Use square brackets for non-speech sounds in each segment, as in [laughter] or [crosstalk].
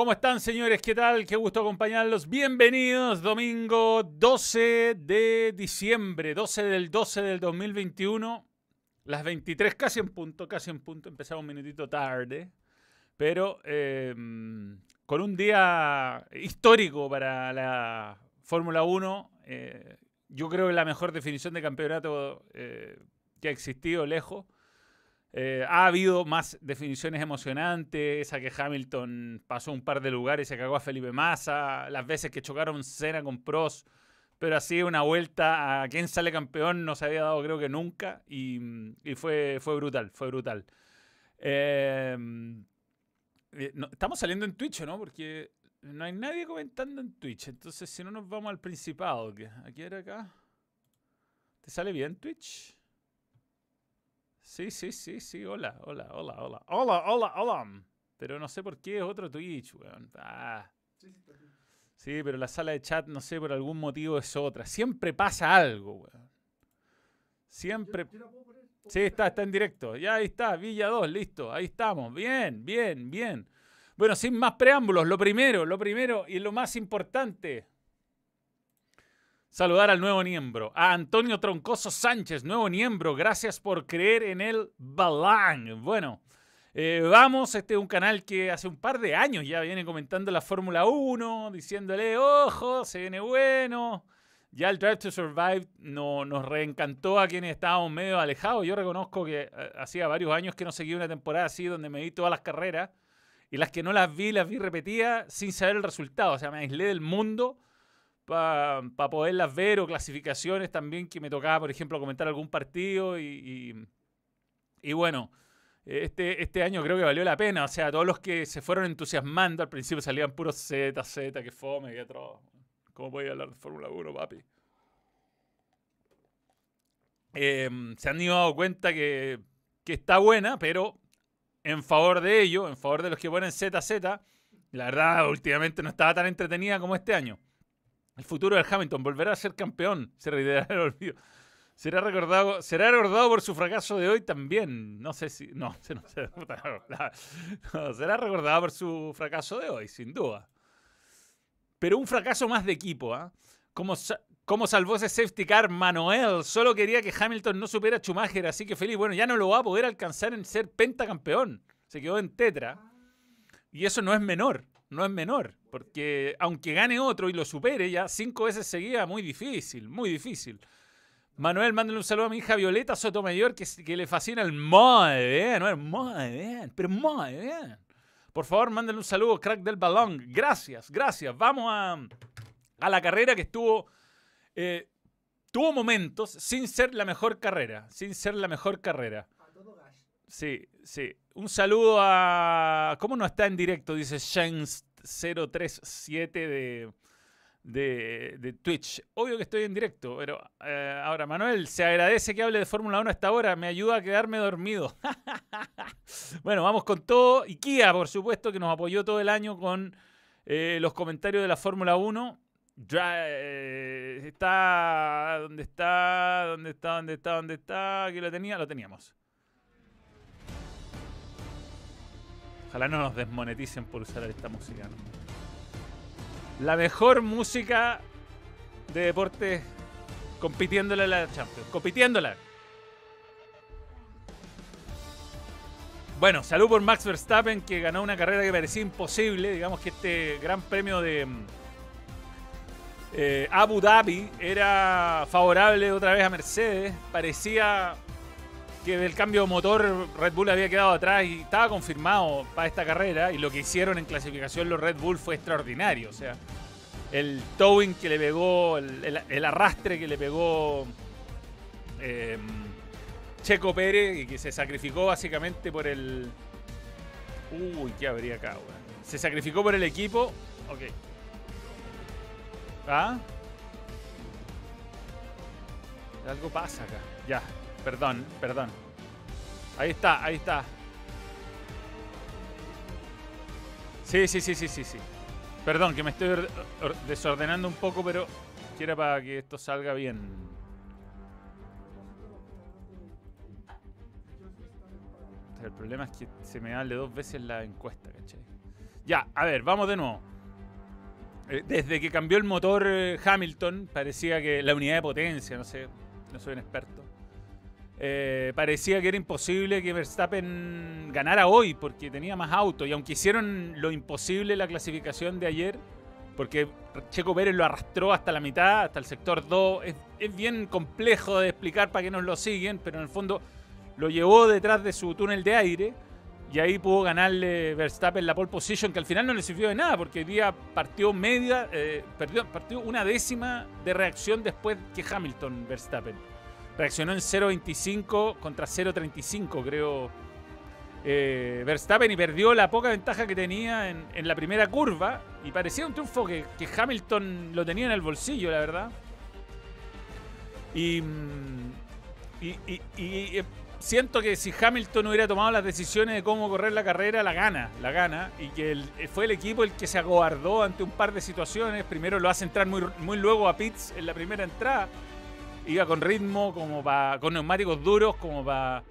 ¿Cómo están, señores? ¿Qué tal? Qué gusto acompañarlos. Bienvenidos, domingo 12 de diciembre, 12 del 12 del 2021. Las 23, casi en punto, casi en punto. Empezamos un minutito tarde, pero eh, con un día histórico para la Fórmula 1. Eh, yo creo que la mejor definición de campeonato eh, que ha existido lejos. Eh, ha habido más definiciones emocionantes, esa que Hamilton pasó un par de lugares y se cagó a Felipe Massa, las veces que chocaron Senna con Prost, pero así una vuelta a quién sale campeón no se había dado creo que nunca y, fue, fue brutal, fue brutal. Em, eh, estamos saliendo en Twitch, ¿no? Porque no hay nadie comentando en Twitch, entonces si no nos vamos al Principado, ¿a era acá? ¿Te sale bien Twitch? Sí, sí, sí, sí. Hola, hola, hola, hola. Hola, hola, hola. Pero no sé por qué es otro Twitch, weón. Ah. Sí, pero la sala de chat, no sé, por algún motivo es otra. Siempre pasa algo, weón. Siempre. Sí, está, está en directo. Ya ahí está, Villa 2, listo. Ahí estamos. Bien, bien, bien. Bueno, sin más preámbulos, lo primero, lo primero y lo más importante saludar al nuevo miembro, a Antonio Troncoso Sánchez, nuevo miembro. Gracias por creer en el Balán. Bueno, eh, vamos, este es un canal que hace un par de años ya viene comentando la Fórmula 1, diciéndole, ojo, se viene bueno. Ya el Drive to Survive no, nos reencantó a quienes estábamos medio alejados. Yo reconozco que eh, hacía varios años que no seguía una temporada así donde me vi todas las carreras y las que no las vi, las vi repetidas sin saber el resultado. O sea, me aislé del mundo para poderlas ver o clasificaciones también que me tocaba, por ejemplo, comentar algún partido y, y, bueno, este, este año creo que valió la pena. O sea, todos los que se fueron entusiasmando al principio salían puros Z, Z, que fome, que otro. ¿Cómo voy a hablar de Fórmula 1, papi? Em, se han dado cuenta que, que está buena, pero en favor de ello, en favor de los que ponen ZZ, la verdad, últimamente no estaba tan entretenida como este año. El futuro del Hamilton volverá a ser campeón, [laughs] se reiterará el olvido. Será recordado, será recordado por su fracaso de hoy también. No sé si. No, [laughs] no, [laughs] no, será recordado por su fracaso de hoy, sin duda. Pero un fracaso más de equipo, ¿ah? Como, como salvó ese safety car Manuel. Solo quería que Hamilton no supiera a Schumacher, así que feliz. Bueno, ya no lo va a poder alcanzar en ser pentacampeón. Se quedó en tetra. Y eso no es menor no es menor, porque aunque gane otro y lo supere ya cinco veces seguida, muy difícil, muy difícil. Manuel, mándale un saludo a mi hija Violeta Sotomayor, que, que le fascina el muy bien, muy bien, pero muy bien. Por favor, mándale un saludo, crack del balón. Gracias, gracias. Vamos a, a la carrera que estuvo... Eh, tuvo momentos sin ser la mejor carrera, sin ser la mejor carrera. Sí, sí. Un saludo a. ¿Cómo no está en directo? Dice Shanks037 de, de, de, Twitch. Obvio que estoy en directo, pero eh, ahora, Manuel, se agradece que hable de Fórmula 1 hasta ahora. Me ayuda a quedarme dormido. [laughs] bueno, vamos con todo. Y Kia, por supuesto, que nos apoyó todo el año con eh, los comentarios de la Fórmula 1. Eh, está. ¿Dónde está? ¿Dónde está? ¿Dónde está? ¿Dónde está? ¿Aquí lo tenía? Lo teníamos. Ojalá no nos desmoneticen por usar esta música. La mejor música de deporte compitiéndola a la Champions. Compitiéndola. Bueno, salud por Max Verstappen que ganó una carrera que parecía imposible. Digamos que este gran premio de eh, Abu Dhabi era favorable otra vez a Mercedes. Parecía que del cambio de motor Red Bull había quedado atrás y estaba confirmado para esta carrera y lo que hicieron en clasificación los Red Bull fue extraordinario. O sea, el towing que le pegó, el, arrastre que le pegó em, Checo Pérez y que se sacrificó básicamente por el... Uy, ¿qué habría acá, Se sacrificó por el equipo. Ok. ¿Ah? Algo pasa acá. Ya, Perdón, perdón. Ahí está, ahí está. Sí, sí, sí, sí, sí, sí. Perdón, que me estoy desordenando un poco, pero quiero para que esto salga bien. El problema es que se me hable dos veces la encuesta, ¿cachai? Ya, a ver, vamos de nuevo. Eh, desde que cambió el motor eh, Hamilton, parecía que la unidad de potencia, no sé, no soy un experto. Eh, parecía que era imposible que Verstappen ganara hoy porque tenía más autos. Y aunque hicieron lo imposible la clasificación de ayer, porque Checo Pérez lo arrastró hasta la mitad, hasta el sector 2, es, es bien complejo de explicar para qué nos lo siguen, pero en el fondo lo llevó detrás de su túnel de aire y ahí pudo ganarle Verstappen la pole position, que al final no le sirvió de nada, porque el día partió media, eh, perdió, partió una décima de reacción después que Hamilton Verstappen. Reaccionó en 0.25 contra 0.35, creo, eh, Verstappen y perdió la poca ventaja que tenía en, la primera curva. Y parecía un triunfo que, Hamilton lo tenía en el bolsillo, la verdad. Y, mm, y, y eh, siento que si Hamilton hubiera tomado las decisiones de cómo correr la carrera, la gana, la gana. Y que fue el equipo el que se acobardó ante un par de situaciones. Primero lo hace entrar muy, muy luego a Pitts en la primera entrada. Iba con ritmo, como con neumáticos duros, como para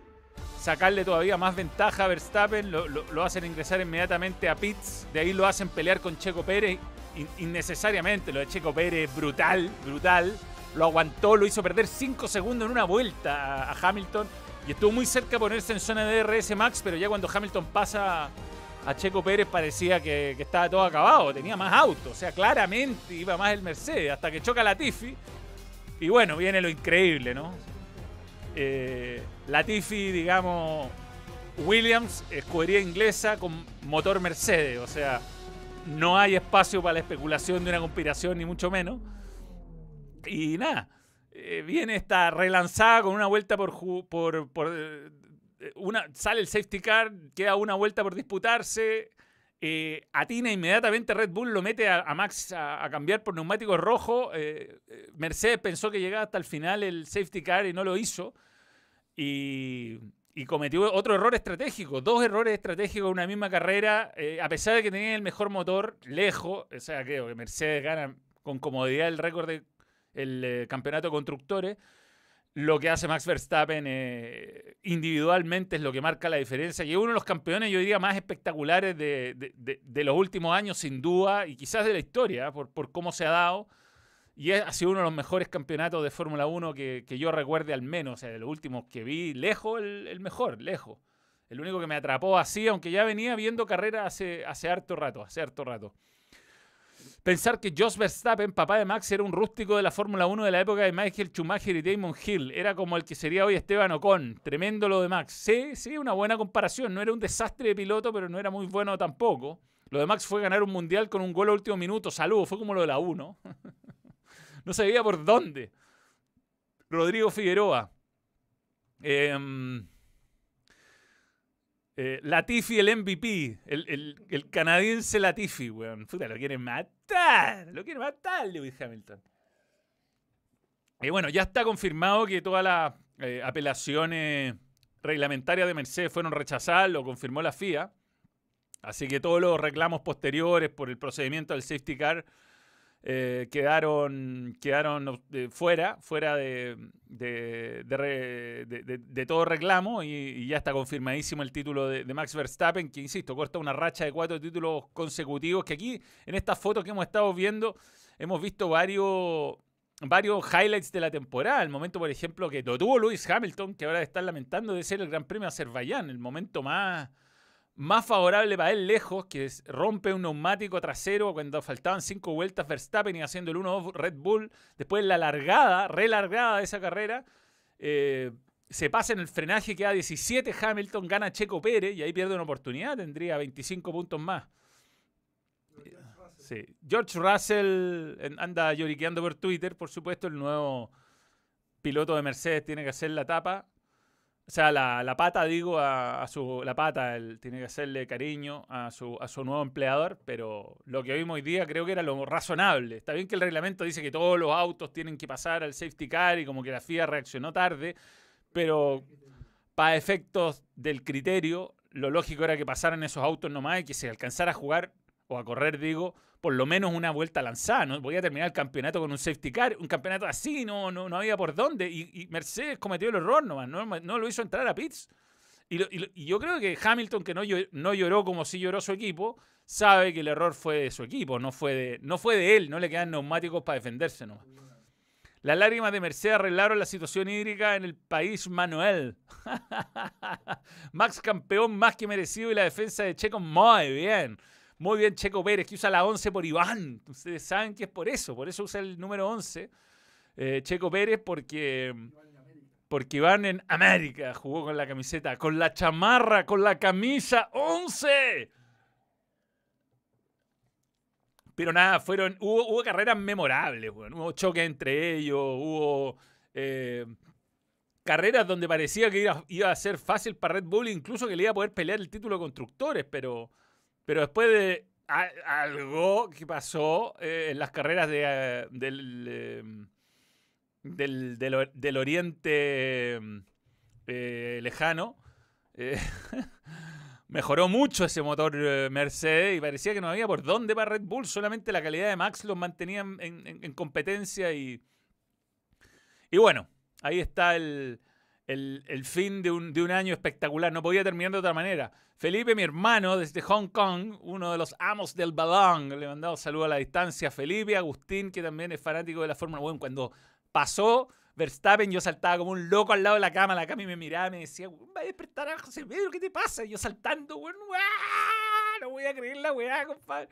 sacarle todavía más ventaja a Verstappen. Lo, hacen ingresar inmediatamente a Pitts. De ahí lo hacen pelear con Checo Pérez. innecesariamente, lo de Checo Pérez, brutal, brutal. Lo aguantó, lo hizo perder 5 segundos en una vuelta a Hamilton y estuvo muy cerca de ponerse en zona de DRS Max, pero ya cuando Hamilton pasa a Checo Pérez parecía que, estaba todo acabado, tenía más autos, o sea, claramente iba más el Mercedes, hasta que choca la Tiffy. Y bueno, viene lo increíble, ¿no? Eh, la Tiffy, digamos, Williams, escudería inglesa con motor Mercedes, o sea, no hay espacio para la especulación de una conspiración, ni mucho menos. Y nada, eh, viene esta relanzada con una vuelta por, por, por eh, una, sale el safety car, queda una vuelta por disputarse. Eh, atina inmediatamente Red Bull, lo mete a, Max a, cambiar por neumático rojo. Mercedes pensó que llegaba hasta el final el safety car y no lo hizo. Y, cometió otro error estratégico, dos errores estratégicos en una misma carrera, a pesar de que tenía el mejor motor, lejos. O sea, creo que Mercedes gana con comodidad el récord de el eh, campeonato constructores, lo que hace Max Verstappen eh, individualmente es lo que marca la diferencia. Y es uno de los campeones, yo diría, más espectaculares de, los últimos años, sin duda, y quizás de la historia, por, cómo se ha dado. Y ha sido uno de los mejores campeonatos de Fórmula 1 que, yo recuerde al menos, o sea, de los últimos que vi, lejos el, mejor, lejos. El único que me atrapó así, aunque ya venía viendo carreras hace, hace harto rato, hace harto rato. Pensar que Jos Verstappen, papá de Max, era un rústico de la Fórmula 1 de la época de Michael Schumacher y Damon Hill. Era como el que sería hoy Esteban Ocon. Tremendo lo de Max. Sí, sí, una buena comparación. No era un desastre de piloto, pero no era muy bueno tampoco. Lo de Max fue ganar un mundial con un gol a último minuto. Saludos, fue como lo de la 1. [laughs] no sabía por dónde. Rodrigo Figueroa. Eh, eh, Latifi, el MVP, el, canadiense Latifi, weón. Puta, lo quieren matar. Lo quieren matar, Lewis Hamilton. Y bueno, ya está confirmado que todas las eh, apelaciones reglamentarias de Mercedes fueron rechazadas, lo confirmó la FIA. Así que todos los reclamos posteriores por el procedimiento del safety car eh, quedaron, quedaron eh, fuera, fuera de, de, todo reclamo y, ya está confirmadísimo el título de, Max Verstappen, que insisto, corta una racha de cuatro títulos consecutivos, que aquí en estas fotos que hemos estado viendo hemos visto varios, varios highlights de la temporada. El momento, por ejemplo, que lo tuvo Lewis Hamilton, que ahora está lamentando de ser el Gran Premio de Azerbaiyán, el momento más más favorable para él lejos, que rompe un neumático trasero cuando faltaban cinco vueltas Verstappen y haciendo el 1-2 Red Bull. Después la largada, relargada de esa carrera, eh, se pasa en el frenaje, queda 17 Hamilton, gana Checo Pérez y ahí pierde una oportunidad, tendría 25 puntos más. Sí. George Russell anda lloriqueando por Twitter, por supuesto, el nuevo piloto de Mercedes tiene que hacer la tapa. O sea, la, pata, digo, a, su. La pata, él tiene que hacerle cariño a su, a su nuevo empleador, pero lo que vimos hoy día creo que era lo razonable. Está bien que el reglamento dice que todos los autos tienen que pasar al safety car y como que la FIA reaccionó tarde, pero para efectos del criterio, lo lógico era que pasaran esos autos nomás y que se alcanzara a jugar o a correr, digo, por lo menos una vuelta lanzada. ¿no? Voy a terminar el campeonato con un safety car, un campeonato así, no, no, no había por dónde. Y, Mercedes cometió el error nomás, no, no lo hizo entrar a pits. Y, yo creo que Hamilton, que no, no lloró como si lloró su equipo, sabe que el error fue de su equipo, no fue de, no fue de él, no le quedan neumáticos para defenderse nomás. Las lágrimas de Mercedes arreglaron la situación hídrica en el país Manuel. [laughs] Max campeón más que merecido y la defensa de Checo muy bien. Muy bien Checo Pérez, que usa la 11 por Iván. Ustedes saben que es por eso, por eso usa el número 11. Eh, Checo Pérez porque, porque Iván en América jugó con la camiseta, con la chamarra, con la camisa 11. Pero nada, fueron, hubo, carreras memorables, hubo choques entre ellos, hubo eh, carreras donde parecía que iba, a ser fácil para Red Bull, incluso que le iba a poder pelear el título de constructores, pero, pero después de algo que pasó eh, en las carreras de, eh, del, del, del, oriente lejano, [laughs] mejoró mucho ese motor eh, Mercedes y parecía que no había por dónde para Red Bull, solamente la calidad de Max los mantenía en, competencia y, y bueno, ahí está el, fin de un, de un, año espectacular, no podía terminar de otra manera. Felipe, mi hermano, desde Hong Kong, uno de los amos del balón, le mandado saludo a la distancia. Felipe, Agustín, que también es fanático de la Fórmula 1, cuando pasó Verstappen, yo saltaba como un loco al lado de la cama, la cama y me miraba y me decía, va a despertar a José Pedro, ¿qué te pasa? Y yo saltando, weón, no voy a creer la weá, compadre.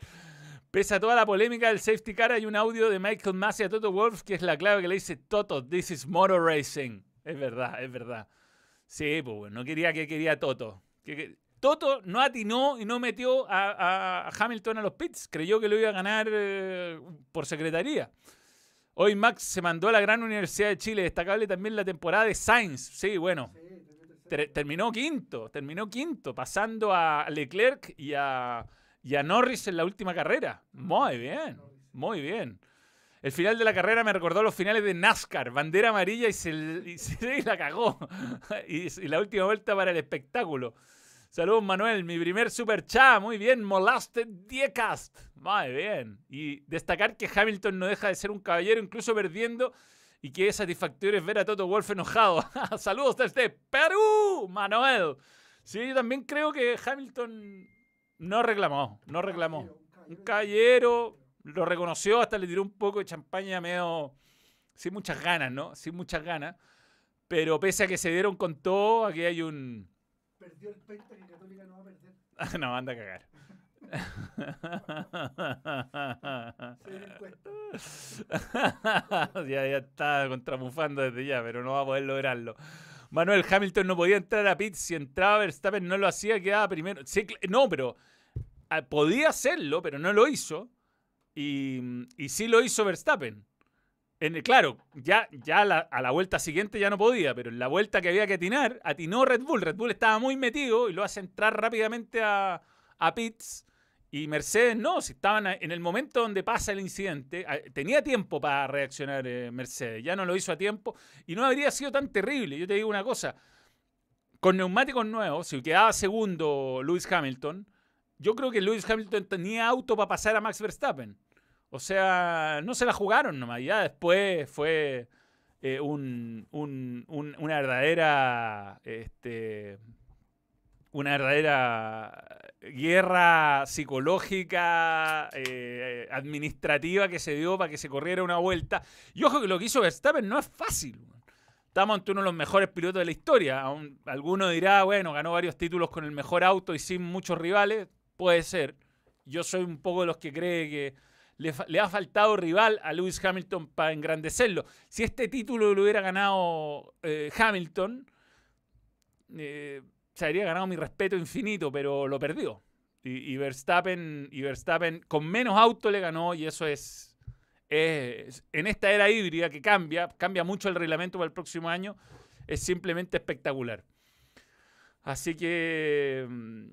Pese a toda la polémica del safety car, hay un audio de Michael Massey a Toto Wolf que es la clave que le dice, Toto, this is motor racing. Es verdad, es verdad. Sí, pues bueno, no quería que quería Toto. Toto no atinó y no metió a, Hamilton a los pits. Creyó que lo iba a ganar eh, por secretaría. Hoy Max se mandó a la gran Universidad de Chile. Destacable también la temporada de Sainz. Sí, bueno. terminó quinto, terminó quinto, pasando a Leclerc y a, Norris en la última carrera. Muy bien, muy bien. El final de la carrera me recordó los finales de NASCAR, bandera amarilla y se, [laughs] la cagó. [laughs] y, la última vuelta para el espectáculo. Saludos, Manuel. Mi primer super chat. Muy bien. Molested Diecast. Muy bien. Y destacar que Hamilton no deja de ser un caballero, incluso perdiendo. Y que es satisfactorio ver a Toto Wolf enojado. [laughs] Saludos desde Perú, Manuel. Sí, yo también creo que Hamilton no reclamó. No reclamó. Un caballero. Lo reconoció, hasta le tiró un poco de champaña medio. Sin muchas ganas, ¿no? Sin muchas ganas. Pero pese a que se dieron con todo, aquí hay un perdió el Penta que Católica no va a perder. [laughs] no, anda a cagar. [laughs] ya, ya está contramufando desde ya, pero no va a poder lograrlo. Manuel Hamilton no podía entrar a pit. Si entraba Verstappen no lo hacía, quedaba primero. no, pero ah, podía hacerlo, pero no lo hizo. Y, y sí lo hizo Verstappen claro, ya, a la vuelta siguiente ya no podía, pero en la vuelta que había que atinar, atinó Red Bull. Red Bull estaba muy metido y lo hace entrar rápidamente a, a pits. Y Mercedes no, si estaban en el momento donde pasa el incidente, tenía tiempo para reaccionar eh, Mercedes, ya no lo hizo a tiempo y no habría sido tan terrible. Yo te digo una cosa, con neumáticos nuevos, si quedaba segundo Lewis Hamilton, yo creo que Lewis Hamilton tenía auto para pasar a Max Verstappen. O sea, no se la jugaron nomás. Ya después fue eh, un, una verdadera. Este, una verdadera guerra psicológica, eh, administrativa que se dio para que se corriera una vuelta. Y ojo que lo que hizo Verstappen no es fácil. Estamos ante uno de los mejores pilotos de la historia. alguno dirá, bueno, ganó varios títulos con el mejor auto y sin muchos rivales. Puede ser. Yo soy un poco de los que cree que le, ha faltado rival a Lewis Hamilton para engrandecerlo. Si este título lo hubiera ganado eh, Hamilton, eh, se habría ganado mi respeto infinito, pero lo perdió. Y, Verstappen, y Verstappen con menos auto le ganó y eso es, es, en esta era híbrida que cambia, cambia mucho el reglamento para el próximo año, es simplemente espectacular. Así que mm,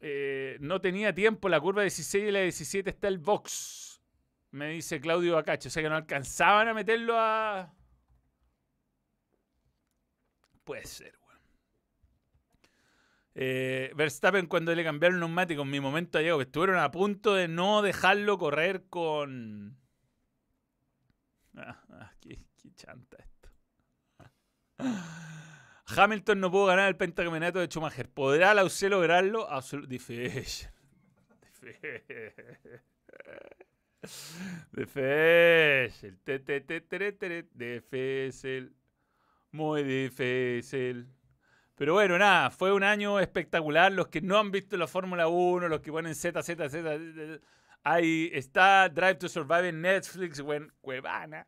eh, no tenía tiempo, la curva 16 y la 17 está el box. Me dice Claudio Bacacho. O sea que no alcanzaban a meterlo a. Puede ser, weón. Eh, Verstappen cuando le cambiaron neumático en mi momento llegó, que estuvieron a punto de no dejarlo correr con. Ah, ah qué, qué chanta esto. Hamilton no pudo ganar el pentacampeonato de Schumacher. ¿Podrá la UC lograrlo? Absolutamente difícil. Difícil. Difícil. Muy difícil. Pero bueno, nada, fue un año espectacular. Los que no han visto la Fórmula 1, los que ponen Z, Z, Z, ahí está Drive to Survive en Netflix, buen Cuevana.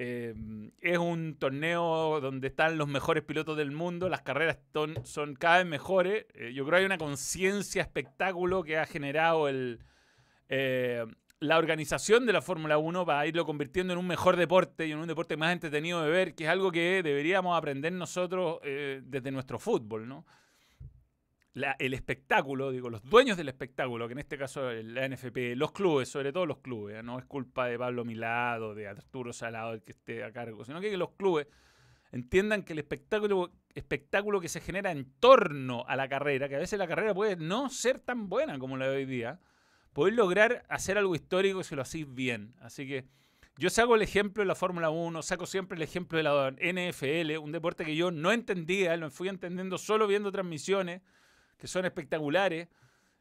Em, es un torneo donde están los mejores pilotos del mundo, las carreras son, cada vez mejores. Eh, yo creo que hay una conciencia espectáculo que ha generado eh, la organización de la Fórmula 1 para irlo convirtiendo en un mejor deporte y en un deporte más entretenido de ver, que es algo que deberíamos aprender nosotros eh, desde nuestro fútbol, ¿no? El espectáculo, digo, los dueños del espectáculo, que en este caso la NFP, los clubes, sobre todo los clubes, ¿eh? no es culpa de Pablo Milado, de Arturo Salado el que esté a cargo, sino que los clubes entiendan que el espectáculo, espectáculo que se genera en torno a la carrera, que a veces la carrera puede no ser tan buena como la de hoy día, podéis lograr hacer algo histórico si lo hacéis bien. Así que yo saco el ejemplo de la Fórmula 1, saco siempre el ejemplo de la NFL, un deporte que yo no entendía, lo fui entendiendo solo viendo transmisiones que son espectaculares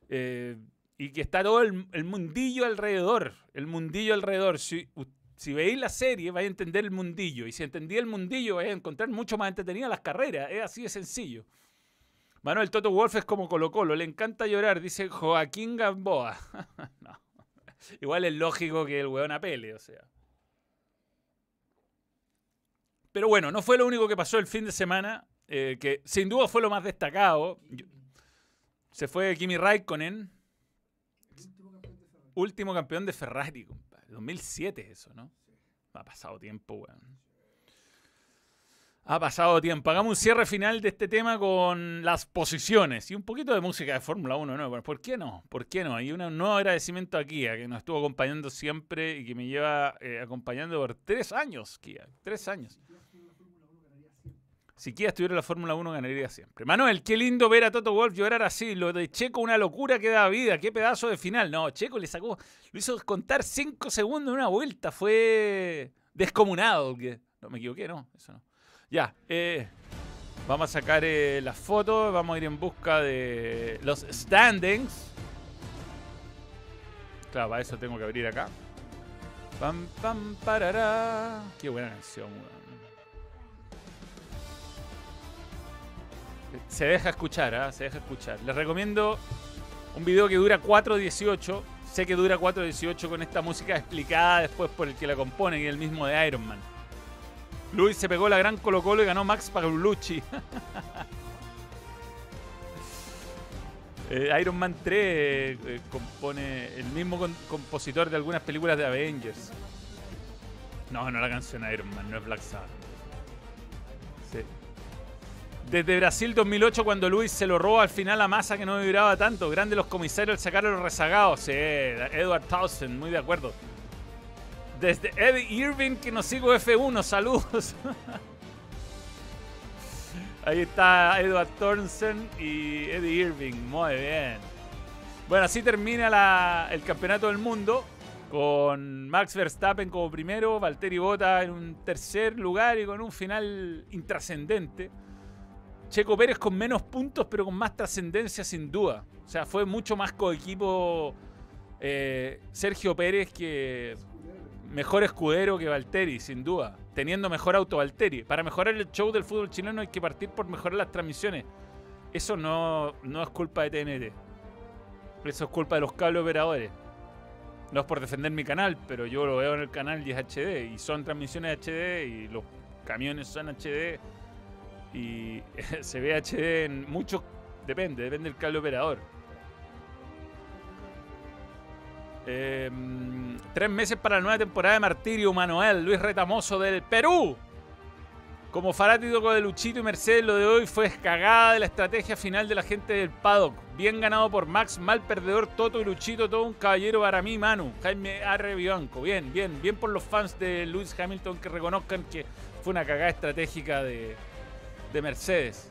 eh, y que está todo el, mundillo alrededor. El mundillo alrededor. Si, veis la serie, vais a entender el mundillo. Y si entendí el mundillo, vais a encontrar mucho más entretenidas las carreras. Es así de sencillo. Manuel Toto Wolf es como Colo Colo. Le encanta llorar, dice Joaquín Gamboa. [laughs] Igual es lógico que el weón apele, o sea. Pero bueno, no fue lo único que pasó el fin de semana, eh, que sin duda fue lo más destacado. Se fue Kimi Raikkonen. Último campeón de Ferrari, compadre. 2007 eso, ¿no? Ha pasado tiempo, weón. Ha pasado tiempo. Hagamos un cierre final de este tema con las posiciones y un poquito de música de Fórmula 1, ¿no? ¿Por qué no? ¿Por qué no? Hay un nuevo agradecimiento a Kia, que nos estuvo acompañando siempre y que me lleva eh, acompañando por tres años, Kia. Tres años. Si Kia estuviera en la Fórmula 1 ganaría siempre. Manuel, qué lindo ver a Toto Wolf llorar así. Lo de Checo, una locura que da vida. Qué pedazo de final. No, Checo le sacó, lo hizo contar 5 segundos en una vuelta. Fue descomunado. No me equivoqué, no. Eso no. Ya, eh, vamos a sacar eh, las fotos. Vamos a ir en busca de los standings. Claro, para eso tengo que abrir acá. Pam, pam, parará. Qué buena canción, weón. Se deja escuchar, ¿ah? se deja escuchar. Les recomiendo un video que dura 4.18. Sé que dura 4.18 con esta música explicada después por el que la compone y el mismo de Iron Man. Luis se pegó la gran Colo Colo y ganó Max Pagliucci. [laughs] Eh, Iron Man 3 eh, compone el mismo compositor de algunas películas de Avengers. No, no la canción Iron Man, no es Black Sabbath. Desde Brasil 2008, cuando Luis se lo roba al final a masa que no vibraba tanto. Grande los comisarios al sacar a los rezagados. Sí, Edward Townsend, muy de acuerdo. Desde Eddie Irving, que nos sigo F1, saludos. [laughs] Ahí está Edward Townsend y Eddie Irving, muy bien. Bueno, así termina el campeonato del mundo con Max Verstappen como primero, Valtteri Bota en un tercer lugar y con un final intrascendente. Checo Pérez con menos puntos, pero con más trascendencia sin duda. O sea, fue mucho más coequipo eh, Sergio Pérez que mejor escudero que Valtteri, sin duda. Teniendo mejor auto Valtteri. Para mejorar el show del fútbol chileno hay que partir por mejorar las transmisiones. Eso no, no es culpa de TNT. Eso es culpa de los cables operadores. No es por defender mi canal, pero yo lo veo en el canal y es HD. Y son transmisiones HD y los camiones son HD y [laughs] se ve HD en muchos, depende, depende del cable operador. Em, tres meses para la nueva temporada de Martirio, Manuel, Luis Retamoso del Perú. Como fanático de Luchito y Mercedes, lo de hoy fue cagada de la estrategia final de la gente del paddock. Bien ganado por Max, mal perdedor Toto y Luchito, todo un caballero para mí, Manu. Jaime Arre Bianco. Bien, bien, bien por los fans de Lewis Hamilton que reconozcan que fue una cagada estratégica de, de Mercedes.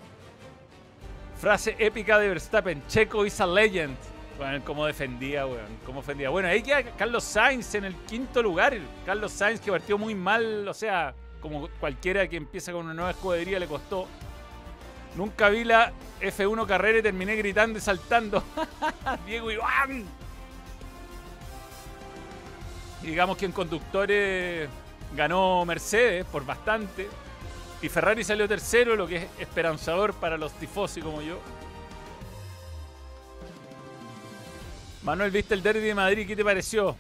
Frase épica de Verstappen, Checo is a legend. Bueno, cómo defendía, weón, cómo defendía. Bueno, ahí queda Carlos Sainz en el quinto lugar. Carlos Sainz que partió muy mal, o sea, como cualquiera que empieza con una nueva escudería le costó. Nunca vi la F1 carrera y terminé gritando y saltando. [laughs] Diego Iván. Digamos que en conductores ganó Mercedes por bastante. Y Ferrari salió tercero, lo que es esperanzador para los tifosi como yo. Manuel, ¿viste el derby de Madrid? ¿Qué te pareció?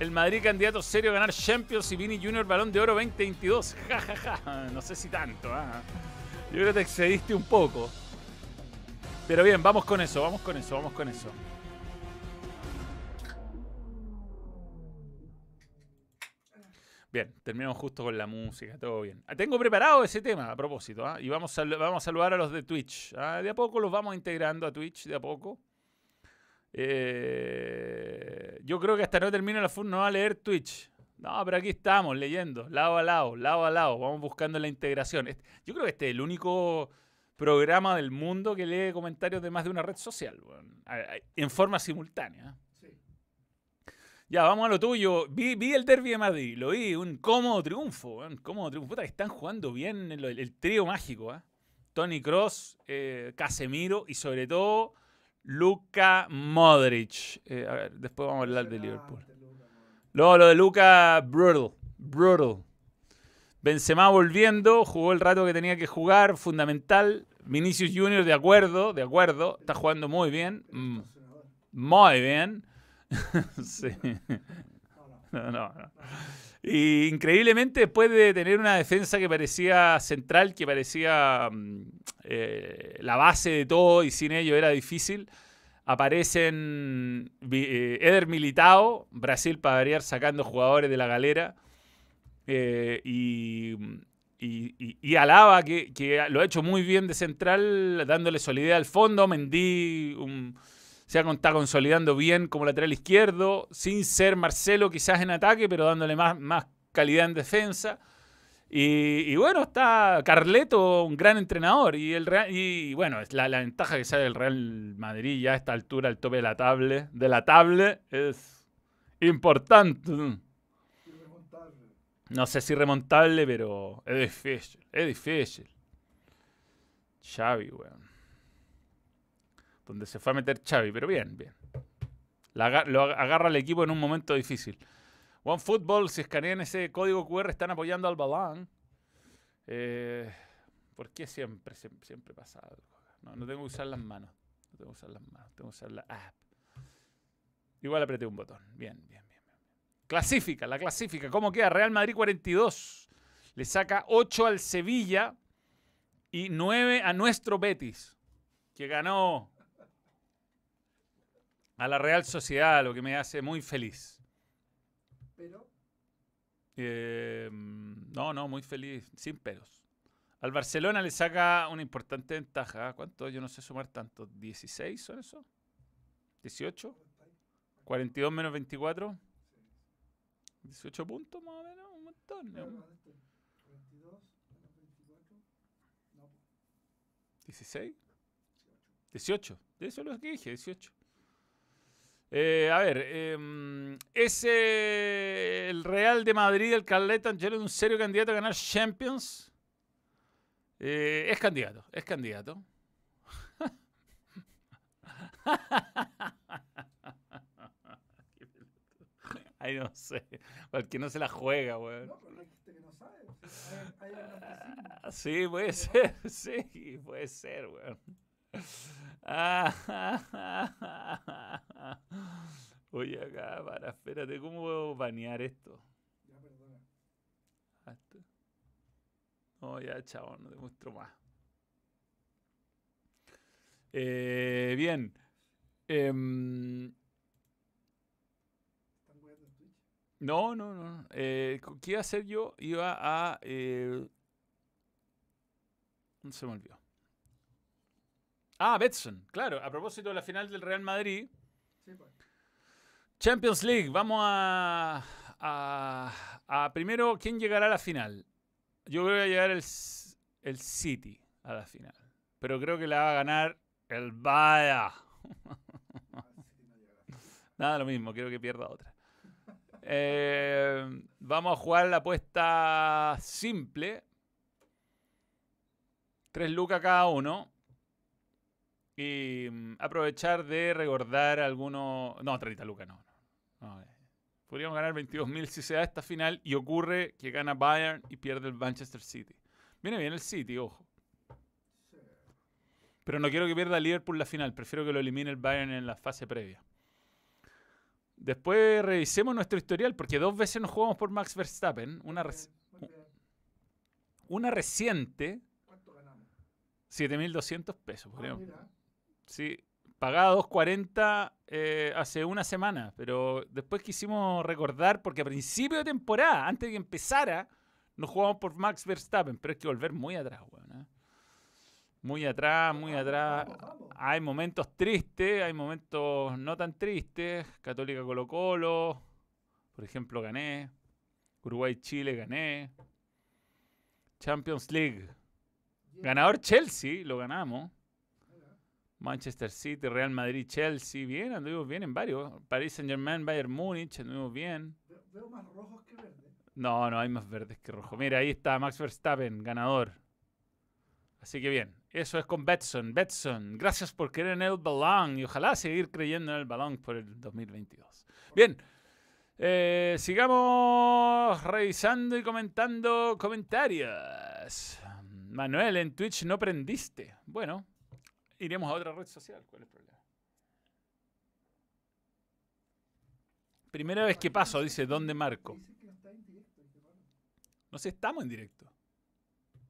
El Madrid candidato serio a ganar Champions y Vini Junior Balón de Oro 2022. [laughs] Ja, ja, ja. No sé si tanto. ¿ah? Yo creo que te excediste un poco. Pero bien, vamos con eso, vamos con eso, vamos con eso. Bien, terminamos justo con la música, todo bien. Ah, Tengo preparado ese tema a propósito, ¿ah? y vamos a, vamos a saludar a los de Twitch. ¿ah? De a poco los vamos integrando a Twitch, de a poco. Eh, yo creo que hasta no termine la FUN no va a leer Twitch. No, pero aquí estamos leyendo, lado a lado, lado a lado. Vamos buscando la integración. Este- Yo creo que este es el único programa del mundo que lee comentarios de más de una red social, a- en forma simultánea. Ya, vamos a lo tuyo. Vi, vi el derby de Madrid, lo vi, un cómodo triunfo, weón, cómodo triunfo. Puta, están jugando bien el, el trío mágico, ¿ah? Tony Cross, Casemiro y sobre todo Luka Modric. Eh, a ver, después vamos a hablar de Liverpool. Luego lo de Luka, brutal, brutal. Benzema volviendo, jugó el rato que tenía que jugar, fundamental. Vinicius Junior de acuerdo, de acuerdo, está jugando muy bien, mm, muy bien. [laughs] sí. No, no. Y increíblemente, después de tener una defensa que parecía central, que parecía mm, eh, la base de todo y sin ello era difícil, aparecen eh, Eder Militao, Brasil para variar sacando jugadores de la galera, eh, y, Alaba, que, lo ha hecho muy bien de central, dándole solidez al fondo, Mendy un- se está consolidando bien como lateral izquierdo, sin ser Marcelo quizás en ataque, pero dándole más, más calidad en defensa. Y, bueno, está Carleto, un gran entrenador. Y, el Real- y bueno, la, la ventaja que sale el Real Madrid ya a esta altura, al tope de la tabla, de la tabla, es importante. No sé si remontable, pero es difícil, es difícil. Xavi, weón. Donde se fue a meter Xavi, pero bien, bien. Lo ag- agarra el equipo en un momento difícil. OneFootball, si escanean ese código QR, están apoyando al balón. Eh, ¿Por qué siempre, siempre, siempre pasa algo? No, no tengo que usar las manos. No tengo que usar las manos, tengo que usar la app. Igual apreté un botón. Bien, bien, bien. bien. Clasifica, la clasifica. ¿Cómo queda? Real Madrid 42. Le saca 8 al Sevilla y 9 a nuestro Betis, que ganó a la Real Sociedad, lo que me hace muy feliz. Pero Eh, no, no, muy feliz, sin peros. Al Barcelona le saca una importante ventaja. ¿ah? ¿Cuánto? Yo no sé sumar tanto. ¿16 son eso? ¿18? ¿42 menos 24? 18 puntos más o menos, un montón. ¿no? claro, esto, 42 menos 24. No, pues, ¿16? 18. De eso es lo que dije, 18. Eh, a ver, em, ¿es eh, el Real de Madrid, el Carleton Ancelotti, un serio candidato a ganar Champions? Eh, es candidato, es candidato. [laughs] Ay, no sé. Porque no se la juega, weón. no, pero hay gente que no sabe. hay, hay Sí, puede ser, [laughs] sí, puede ser, weón. [laughs] Oye, acá, para, espérate, ¿cómo puedo banear esto? Ya, perdona. Ah. No, ya, chavo, no te muestro más. Eh, bien. Em, ¿Están jugando en Twitch? no, no, no. Eh, ¿Qué iba a hacer yo? Iba a... eh, no se me olvidó. Ah, Betson, claro. A propósito de la final del Real Madrid. Sí, pues. Champions League, vamos a, a, a primero, ¿quién llegará a la final? Yo creo que va a llegar el, el City a la final, pero creo que la va a ganar el Bayern. Ah. [laughs] Nada, lo mismo, quiero que pierda otra. Eh, vamos a jugar la apuesta simple. 3 lucas cada uno. Y mm, aprovechar de recordar algunos... No, 30 lucas no. no. no, eh. Podríamos ganar 22.000 si se da esta final y ocurre que gana Bayern y pierde el Manchester City. Viene bien el City, ojo. Pero no quiero que pierda Liverpool la final. Prefiero que lo elimine el Bayern en la fase previa. Después revisemos nuestro historial, porque dos veces nos jugamos por Max Verstappen. Una, reci- una reciente, ¿Cuánto ganamos? 7.200 pesos. Podríamos- Sí, pagaba 2.40 eh, hace una semana, pero después quisimos recordar, porque a principio de temporada, antes de que empezara, nos jugamos por Max Verstappen, pero hay que volver muy atrás, weón. ¿eh? Muy atrás, muy atrás. Hay momentos tristes, hay momentos no tan tristes. Católica Colo Colo, por ejemplo, gané. Uruguay-Chile gané. Champions League. Ganador Chelsea, lo ganamos. Manchester City, Real Madrid, Chelsea, bien, anduvimos bien en varios. Paris Saint Germain, Bayern Múnich, anduvimos bien. Veo, más rojos que verdes. No, no hay más verdes que rojo. Mira, ahí está Max Verstappen, ganador. Así que bien, eso es con Betson. Betson, gracias por creer en el balón y ojalá seguir creyendo en el balón por el 2022. Bien, eh, sigamos revisando y comentando comentarios. Manuel, en Twitch no prendiste. Bueno, iremos a otra red social. ¿Cuál es el problema? Primera vez que paso, dice, ¿dónde marco? No sé, estamos en directo.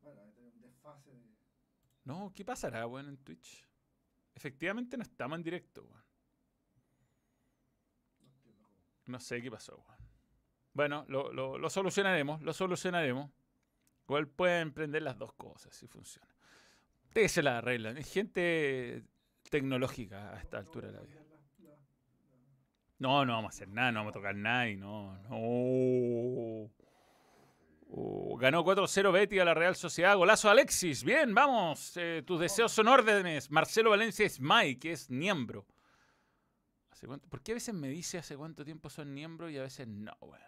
Bueno, hay un desfase de. No, ¿qué pasará, weón, en Twitch? Efectivamente no estamos en directo, weón. No sé qué pasó, weón. Bueno, lo, lo- lo solucionaremos, lo solucionaremos. Igual pueden prender las dos cosas si funciona. Ustedes se la arreglan. Es gente tecnológica a esta altura de la vida. No, no vamos a hacer nada, no vamos a tocar nada y no. Oh, ganó 4-0 Betty a la Real Sociedad. Golazo Alexis. Bien, vamos. eh, tus deseos son órdenes. Marcelo Valencia es Mike, que es miembro. ¿Hace cuánto? ¿Por qué a veces me dice hace cuánto tiempo son miembros y a veces no, weón?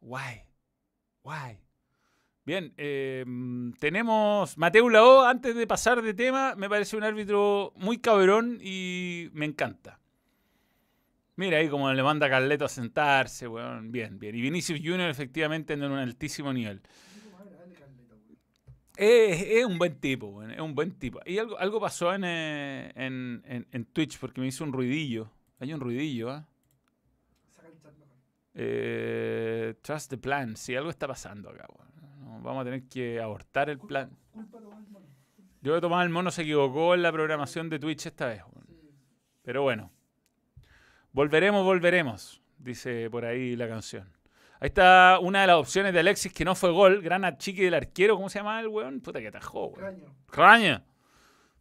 Why? Why? Bien, eh, mm, tenemos Mateo Lao. Antes de pasar de tema, me parece un árbitro muy cabrón y me encanta. Mira ahí como le manda a Carleto a sentarse, weón. Bien, bien. Y Vinicius Junior efectivamente en un altísimo nivel. Es, un buen tipo, weón, es un buen tipo. Y algo, algo pasó en, eh, en, en- en Twitch porque me hizo un ruidillo. Hay un ruidillo, ¿ah? Mejor. Eh, trust the plan. Sí, algo está pasando acá, weón. Vamos a tener que abortar el plan. Tomás. Yo he tomado el mono se equivocó en la programación de Twitch esta vez. Pero bueno. Volveremos, volveremos, dice por ahí la canción. Ahí está una de las opciones de Alexis que no fue gol. Gran achique del arquero. ¿Cómo se llama el weón? Puta que atajó, weón. Craño. Raña.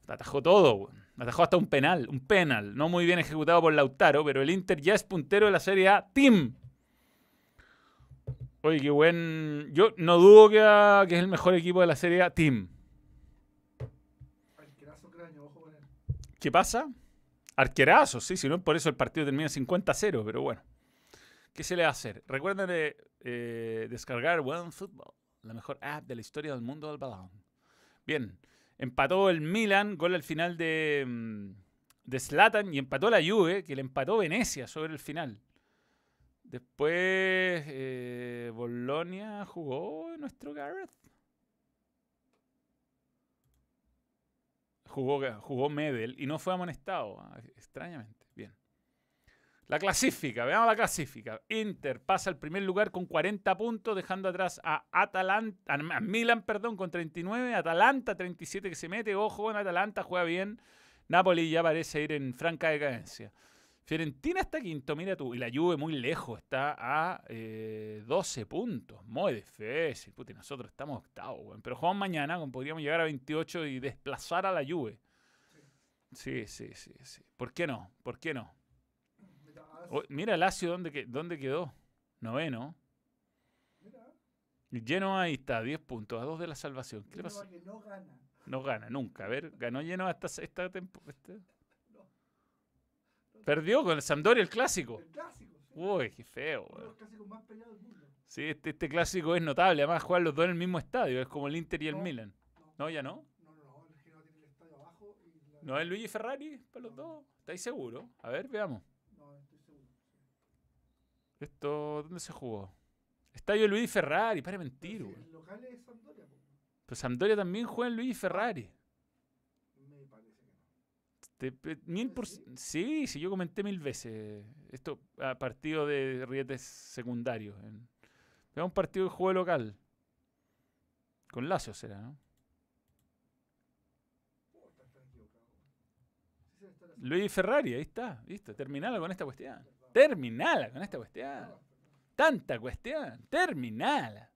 Atajó todo, weón. Atajó hasta un penal. Un penal. No muy bien ejecutado por Lautaro, pero el Inter ya es puntero de la Serie A. Team. Oye, qué buen. Yo no dudo que, que es el mejor equipo de la Serie A. Team. Arquerazo craño, ojo con él. ¿Qué pasa? Arquerazo, sí, si no por eso el partido termina 50-0, pero bueno. ¿Qué se le va a hacer? Recuerden de, eh, descargar One Football, la mejor app de la historia del mundo del balón. Bien, empató el Milan, gol al final de, mm, de Zlatan, y empató la Juve, que le empató Venecia sobre el final. Después, eh, Bolonia jugó nuestro Gareth. Jugó, jugó Medel y no fue amonestado, ah, extrañamente. Bien. La clasifica, veamos la clasifica. Inter pasa al primer lugar con 40 puntos, dejando atrás a Atalanta, Milan, perdón, con 39, Atalanta 37 que se mete, ojo con Atalanta, juega bien. Napoli ya parece ir en franca decadencia. Fiorentina está quinto, mira tú, y la Juve muy lejos, está a eh, 12 puntos, muy difícil. Puta, y nosotros estamos octavos, weón. pero jugamos mañana, podríamos llegar a 28 y desplazar a la Juve. Sí, sí, sí, sí. ¿Por qué no? ¿Por qué no? Mira, mira Lazio dónde, dónde quedó. Noveno. Genoa ahí está, 10 puntos, a 2 de la salvación. ¿Qué le Genoa pasa? que no gana. No gana nunca. A ver, ganó Genoa esta, esta temporada. No. Perdió con el Sampdoria el clásico. El clásico. sí. Uy, qué feo, Uno de los clásicos más peleados del mundo. Sí, este, este clásico es notable. Además, juegan los dos en el mismo estadio. Es como el Inter y el No. Milan. No. No, ya no. No, no, no. El Genoa tiene el estadio abajo y la... ¿No es Luigi Ferrari para los dos? ¿Estáis seguros? A ver, veamos. No, estoy seguro. Esto, ¿dónde se jugó? Estadio Luigi Ferrari, para mentir, sí, weón. El local es Sampdoria, po. Pero Sampdoria también juega en Luigi Ferrari. Me parece que no. Te- pe- mil por... ¿Sí? Sí, yo comenté mil veces. Esto a partido de rietes secundarios. Era un partido de juego local. Con Lazio será, ¿no? Luigi Ferrari, ahí está. Listo, terminala con esta cuestión. Terminala con esta cuestión. Tanta cuestión. Terminala.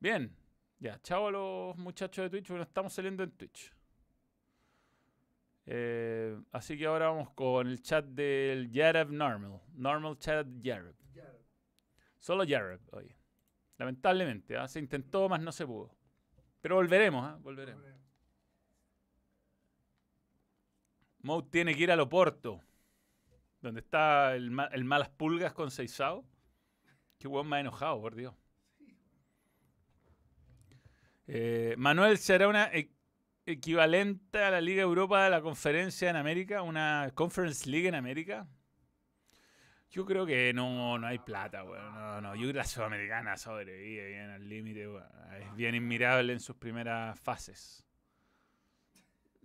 Bien. Ya, chao a los muchachos de Twitch, porque no estamos saliendo en Twitch. Eh, así que ahora vamos con el chat del Yareb Normal. Normal chat Yareb. Ya, Solo Yareb hoy. Lamentablemente, ¿ah? se intentó, más no se pudo. Pero volveremos, ¿ah? volveremos. Moe tiene que ir al Oporto, donde está el, ma- el Malas Pulgas con Seisao. Qué hueón más enojado, por Dios. Eh, Manuel, ¿será una e- equivalente a la Liga Europa de la Conferencia en América? ¿Una Conference League en América? Yo creo que no, no hay plata, weón. No, no. Yo creo que la Sudamericana sobrevive bien al límite. Es bien inmirable en sus primeras fases.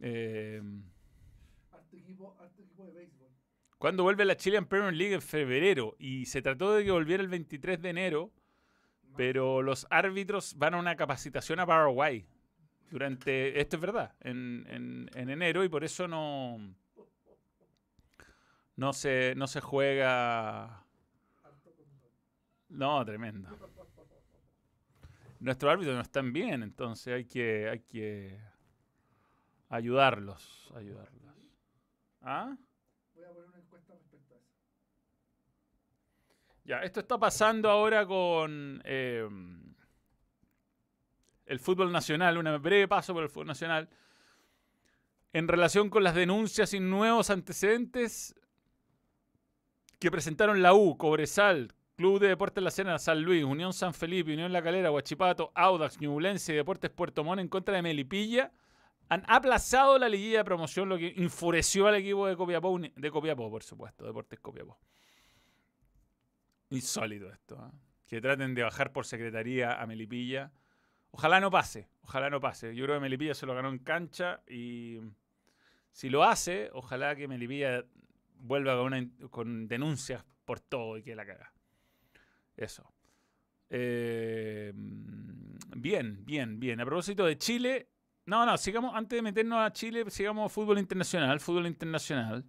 Eh, béisbol. ¿Cuándo vuelve la Chilean Premier League? En febrero. Y se trató de que volviera el 23 de enero, pero los árbitros van a una capacitación a Paraguay. Durante, esto es verdad, en, en- en enero y por eso no, no, se, no se juega. No, tremendo. Nuestros árbitros no están bien, entonces hay que, hay que ayudarlos. ayudarlos. ¿Ah? Voy a poner una encuesta respecto a eso. Ya, esto está pasando ahora con eh, el fútbol nacional, un breve paso por el fútbol nacional. En relación con las denuncias y nuevos antecedentes que presentaron la U, Cobresal, Club de Deportes La Serena, San Luis, Unión San Felipe, Unión La Calera, Huachipato, Audax, Ñublense y Deportes Puerto Montt en contra de Melipilla, han aplazado la liguilla de promoción, lo que enfureció al equipo de Copiapó, de Copiapó, por supuesto, Deportes Copiapó. Insólito esto. ¿ah? Que traten de bajar por secretaría a Melipilla. Ojalá no pase. Ojalá no pase. Yo creo que Melipilla se lo ganó en cancha y si lo hace, ojalá que Melipilla vuelva con, con denuncias por todo y que la caga. Eso. Eh, bien, bien, bien. A propósito de Chile. No, no, sigamos, antes de meternos a Chile, sigamos fútbol internacional, fútbol internacional.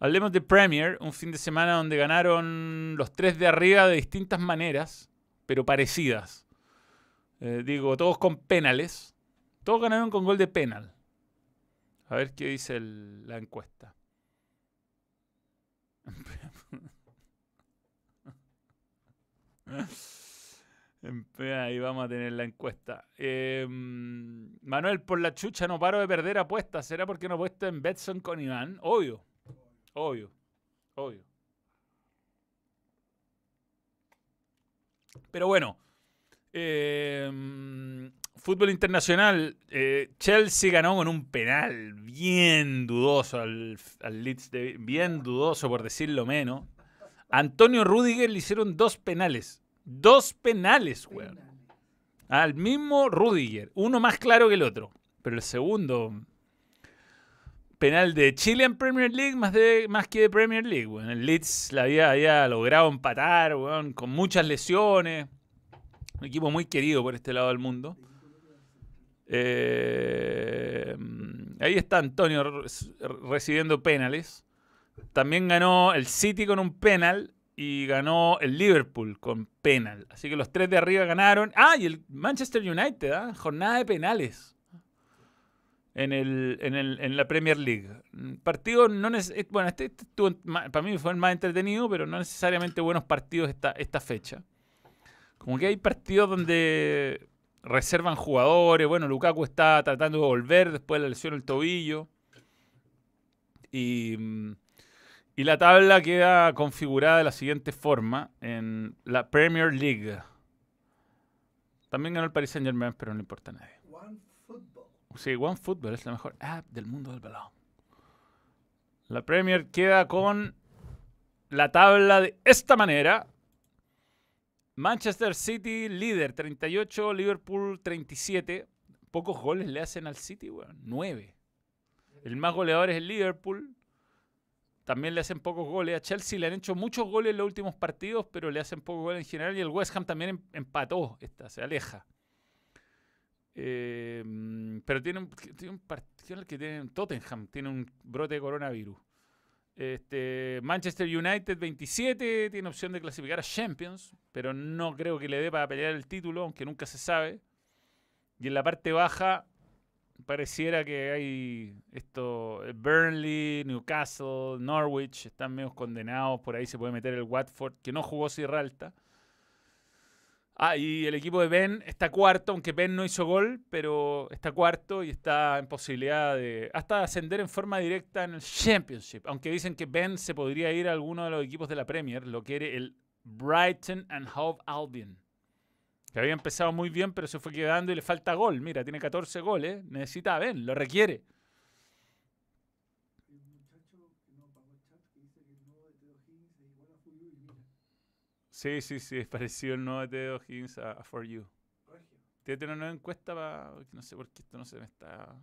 Hablemos de Premier, un fin de semana donde ganaron los tres de arriba de distintas maneras, pero parecidas. Eh, digo, todos con penales. Todos ganaron con gol de penal. A ver qué dice la encuesta. [laughs] Ahí vamos a tener la encuesta. Eh, Manuel, por la chucha no paro de perder apuestas. ¿Será porque no he puesto en Betson con Iván? Obvio. Obvio. Obvio. Pero bueno. Eh, fútbol internacional. eh, Chelsea ganó con un penal bien dudoso al, Leeds. bien dudoso, por decirlo menos. Antonio Rudiger le hicieron dos penales. Dos penales. Al mismo Rudiger. Uno más claro que el otro. Pero el segundo. Penal de Chile en Premier League más, de, más que de Premier League. El Leeds la había, había logrado empatar con muchas lesiones. Un equipo muy querido por este lado del mundo. Eh, ahí está Antonio re- recibiendo penales. También ganó el City con un penal y ganó el Liverpool con penal. Así que los tres de arriba ganaron. Ah, y el Manchester United, ¿ah? jornada de penales en, el, en, el- en la Premier League. Mm, Partido no eh, Bueno, este, este para mí fue el más entretenido, pero no necesariamente buenos partidos esta, esta fecha. Como que hay partidos donde reservan jugadores. Bueno, Lukaku está tratando de volver después de la lesión del tobillo. Y, y la tabla queda configurada de la siguiente forma en la Premier League. También ganó el Paris Saint Germain, pero no le importa a nadie. One Football. Sí, OneFootball es la mejor app del mundo del balón. La Premier queda con la tabla de esta manera. Manchester City líder 38, Liverpool 37. Pocos goles le hacen al City, weón. 9. El más goleador es el Liverpool. También le hacen pocos goles. A Chelsea le han hecho muchos goles en los últimos partidos, pero le hacen pocos goles en general. Y el West Ham también em- empató. Esta, se aleja. Eh, pero tiene un, tiene un partido que tiene Tottenham, tiene un brote de coronavirus. Este, Manchester United 27 tiene opción de clasificar a Champions, pero no creo que le dé para pelear el título, aunque nunca se sabe. Y en la parte baja pareciera que hay esto, eh, Burnley, Newcastle, Norwich, están medio condenados, por ahí se puede meter el Watford, que no jugó Sierra Alta. Ah, y el equipo de Ben está cuarto, aunque Ben no hizo gol, pero está cuarto y está en posibilidad de hasta ascender en forma directa en el Championship. Aunque dicen que Ben se podría ir a alguno de los equipos de la Premier, lo quiere el Brighton and Hove Albion. Que había empezado muy bien, pero se fue quedando y le falta gol. Mira, tiene 14 goles, necesita a Ben, lo requiere. El muchacho que no pagó el chat que dice que el nuevo de Teo Higgins es igual a Fuyu y mira. Sí, sí, sí, [laughs] es parecido el nuevo de Teo Higgins a, a For You. Tiene una nueva encuesta para. No sé por qué esto no se me está.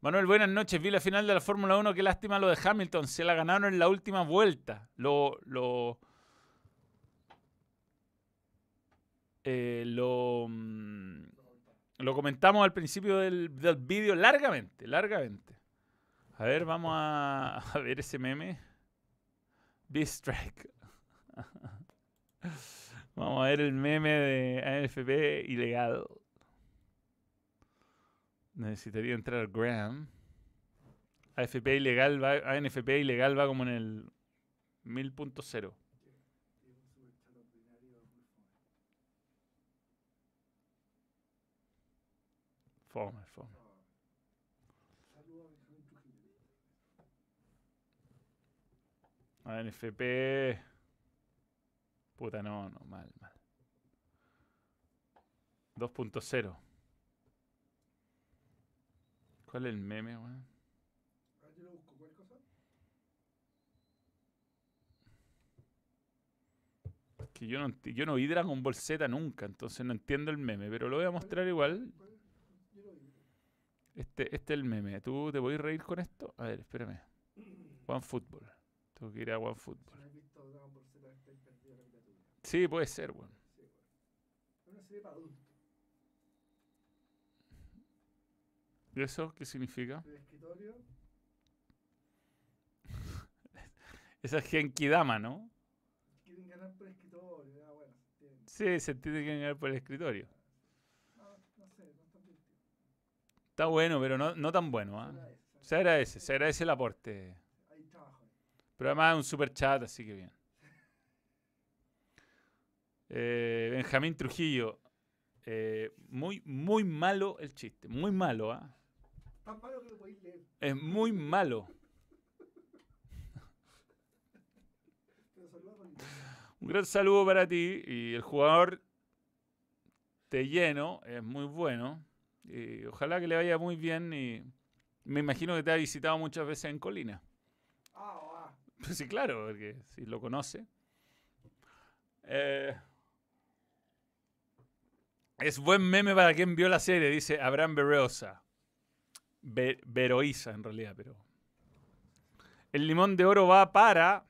Manuel, buenas noches. Vi la final de la Fórmula 1. Qué lástima lo de Hamilton. Se la ganaron en la última vuelta. Lo. Lo. eh, lo, mm, lo comentamos al principio del, del vídeo largamente, largamente. A ver, vamos a, [laughs] a ver ese meme. B-Strike. [laughs] [laughs] Vamos a ver el meme de ANFP ilegal. Necesitaría entrar Graham. AFP ilegal va, ANFP ilegal va como en el 1000.0. Ordinario muy fome. Fome. ANFP. Puta, no, no, mal, mal. 2.0. ¿Cuál es el meme, weón? Ah, yo lo busco. ¿Cuál cosa? Que yo no, yo no vi Dragon Ball Z nunca, entonces no entiendo el meme, pero lo voy a mostrar igual. Este, este es el meme. ¿Tú te podés reír con esto? A ver, espérame. One Football. Tengo que ir a One Football. no has visto Dragon Ball Z, estáis perdidos la vida tuya. Sí, puede ser, weón. Sí. Es una serie para adultos. ¿Y eso qué significa? El escritorio. [laughs] Esa es Genkidama, ¿no? Quieren ganar por escritorio. Ah, bueno, se entiende. Sí, se tiene que ganar por el escritorio. No, no sé, no es tan divertido. Está bueno, pero no, no tan bueno. ¿ah? Será ese, Se agradece, se agradece el aporte. Hay trabajo. Pero además es un super chat, así que bien. Eh, Benjamín Trujillo. eh, muy, muy malo el chiste. Muy malo, ¿ah? Malo que lo podéis leer. Es muy malo. Un gran saludo para ti. Y el jugador te lleno, es muy bueno. Y ojalá que le vaya muy bien. Y me imagino que te ha visitado muchas veces en Colina. Ah, ah. Pues [laughs] sí, claro, porque si lo conoce. Eh, es buen meme para quien vio la serie, dice Abraham Berrosa. Be- Beroiza, en realidad, pero. El limón de oro va para.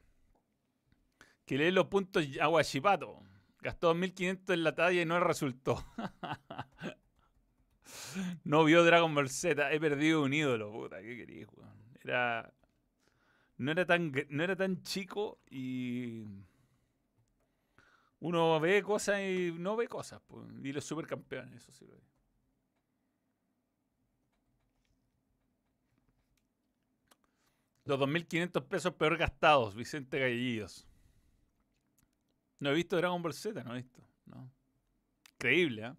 Que lee los puntos Aguachipato. Gastó 2.500 en la talla y no resultó. [laughs] no vio Dragon Ball Z. He perdido un ídolo, puta. ¿Qué querís, weón? Era no era tan no era tan chico y uno ve cosas y no ve cosas pues. y los supercampeones eso sí lo vi. los 2.500 pesos peor gastados Vicente Gallillos no he visto Dragon Ball Z no he visto no increíble ¿ah?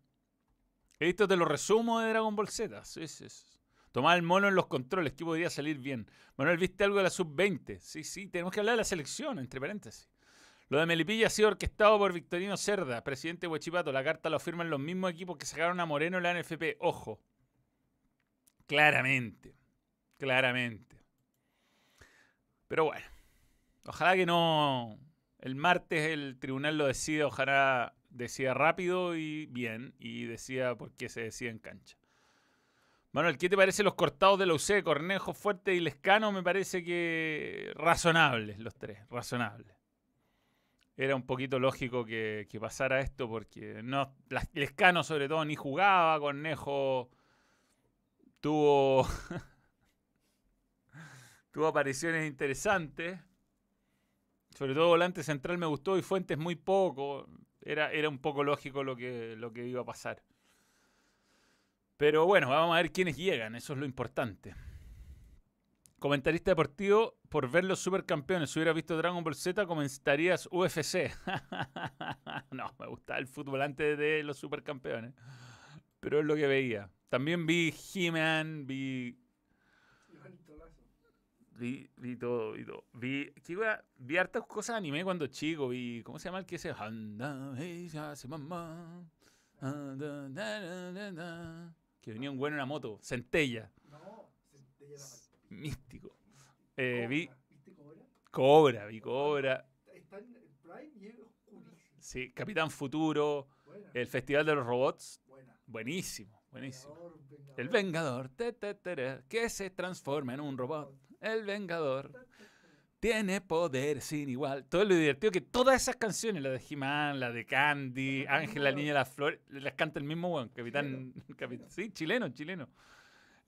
he visto te lo resumo de Dragon Ball Z sí, sí, sí. Tomar el mono en los controles, que podría salir bien. Manuel, ¿viste algo de la sub-20? Sí, sí, tenemos que hablar de la selección, entre paréntesis. Lo de Melipilla ha sido orquestado por Victorino Cerda, presidente de Huachipato. La carta lo firman los mismos equipos que sacaron a Moreno en la NFP. Ojo. Claramente. Claramente. Pero bueno. Ojalá que no. El martes el tribunal lo decida. Ojalá decida rápido y bien. Y decida por qué se decide en cancha. Manuel, ¿qué te parece los cortados de la UC? Cornejo, Fuerte y Lescano me parece que razonables los tres, razonables. Era un poquito lógico que, que pasara esto porque no, Lescano sobre todo ni jugaba, Cornejo tuvo, [laughs] tuvo apariciones interesantes. Sobre todo volante central me gustó y Fuentes muy poco. Era, era un poco lógico lo que, lo que iba a pasar. Pero bueno, vamos a ver quiénes llegan, eso es lo importante. Comentarista deportivo, por ver los supercampeones, si hubieras visto Dragon Ball Z, comentarías UFC. [laughs] no, me gustaba el fútbol antes de los supercampeones. Pero es lo que veía. También vi He-Man, vi, vi, vi todo, vi todo. Vi, hartas cosas de anime cuando chico. Vi, ¿cómo se llama el que ese? Que venía un güey en una moto, centella, No, Centella. Místico. Eh, vi Cobra, ¿Viste Cobra? Cobra, vi Cobra. Está en el Prime y es oscurísimo. Sí, Capitán Futuro, Buena. el Festival de los Robots. Buena. buenísimo, buenísimo. Vengador, Vengador. El Vengador, que se transforma en un robot. El Vengador tiene poder sin igual. Todo lo divertido que todas esas canciones, la de He-Man, la de Candy, Ángel, la niña de las flores, las canta el mismo weón, Capitán. [laughs] capi- sí, chileno, chileno.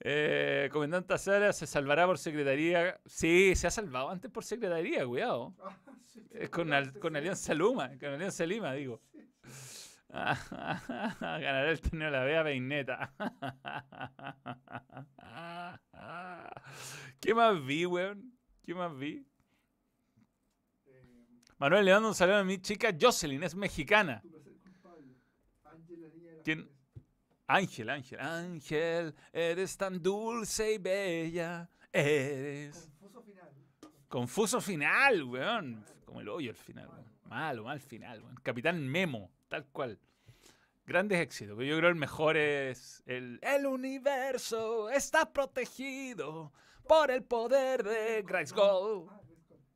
Eh, Comandante Sara se salvará por secretaría. Sí, se ha salvado antes por secretaría, cuidado. [laughs] Ah, sí, Es con, Al- con Alianza Luma, con Alianza Lima, digo. [laughs] Ganará el torneo de la Vea Peineta. [laughs] ¿Qué más vi, weón? ¿Qué más vi? Eh, Manuel, le mando un saludo a mi chica Jocelyn, es mexicana. ¿Quién? Ángel, Ángel, Ángel, eres tan dulce y bella. Eres. Confuso final. Confuso final, weón. Como el hoyo al final, weón. Malo, mal final, weón. Capitán Memo, tal cual. Grandes éxitos. Yo creo el mejor es el. El universo está protegido por el poder de. Ah, Grayskull.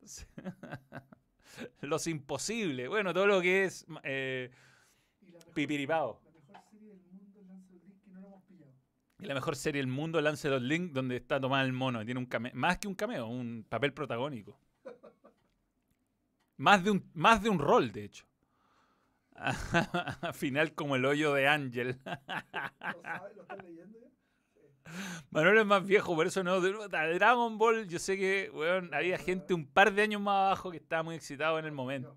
[laughs] Los imposibles. Bueno, todo lo que es eh, Pipiripao. La mejor serie del mundo es Lance of Link que no lo hemos pillado. Y la mejor serie del mundo, Lancelot Link, donde está tomado el mono. Tiene un came- más que un cameo, un papel protagónico. Más de un, más de un rol, de hecho. [laughs] Final como el hoyo de Ángel. [laughs] ¿Lo sabes? ¿Lo estás leyendo ya? [laughs] Manuel es más viejo, por eso no. Dragon Ball, yo sé que weón, había gente un par de años más abajo que estaba muy excitado en el momento.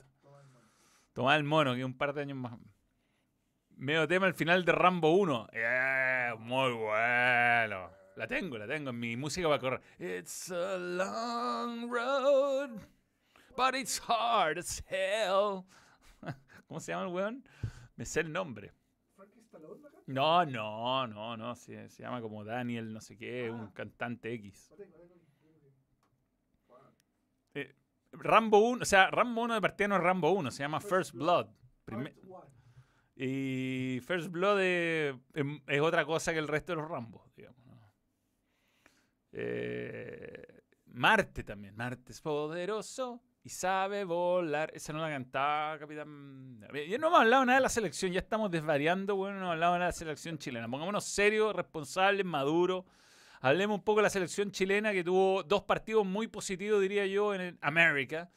Tomaba el mono, que un par de años más. Medio tema al final de Rambo 1. Eh, muy bueno. La tengo, la tengo en mi música para correr. It's a long road, but it's hard as hell. [laughs] ¿Cómo se llama el weón? Me sé el nombre. No, no, no, no. Se, se llama como Daniel, no sé qué, un cantante X. Wow. Rambo 1, o sea, Rambo 1 de partida no es Rambo 1, se llama First Blood. Prime- Part one. Y First Blood es, em- es otra cosa que el resto de los Rambos, digamos. Eh, Marte también. Marte es poderoso y sabe volar. Esa no la cantaba Capitán. Ya no hemos hablado nada de la selección, ya estamos desvariando, bueno, no hemos hablado nada de la selección chilena. Pongámonos serios, responsables, maduros. Hablemos un poco de la selección chilena que tuvo dos partidos muy positivos, diría yo, en América.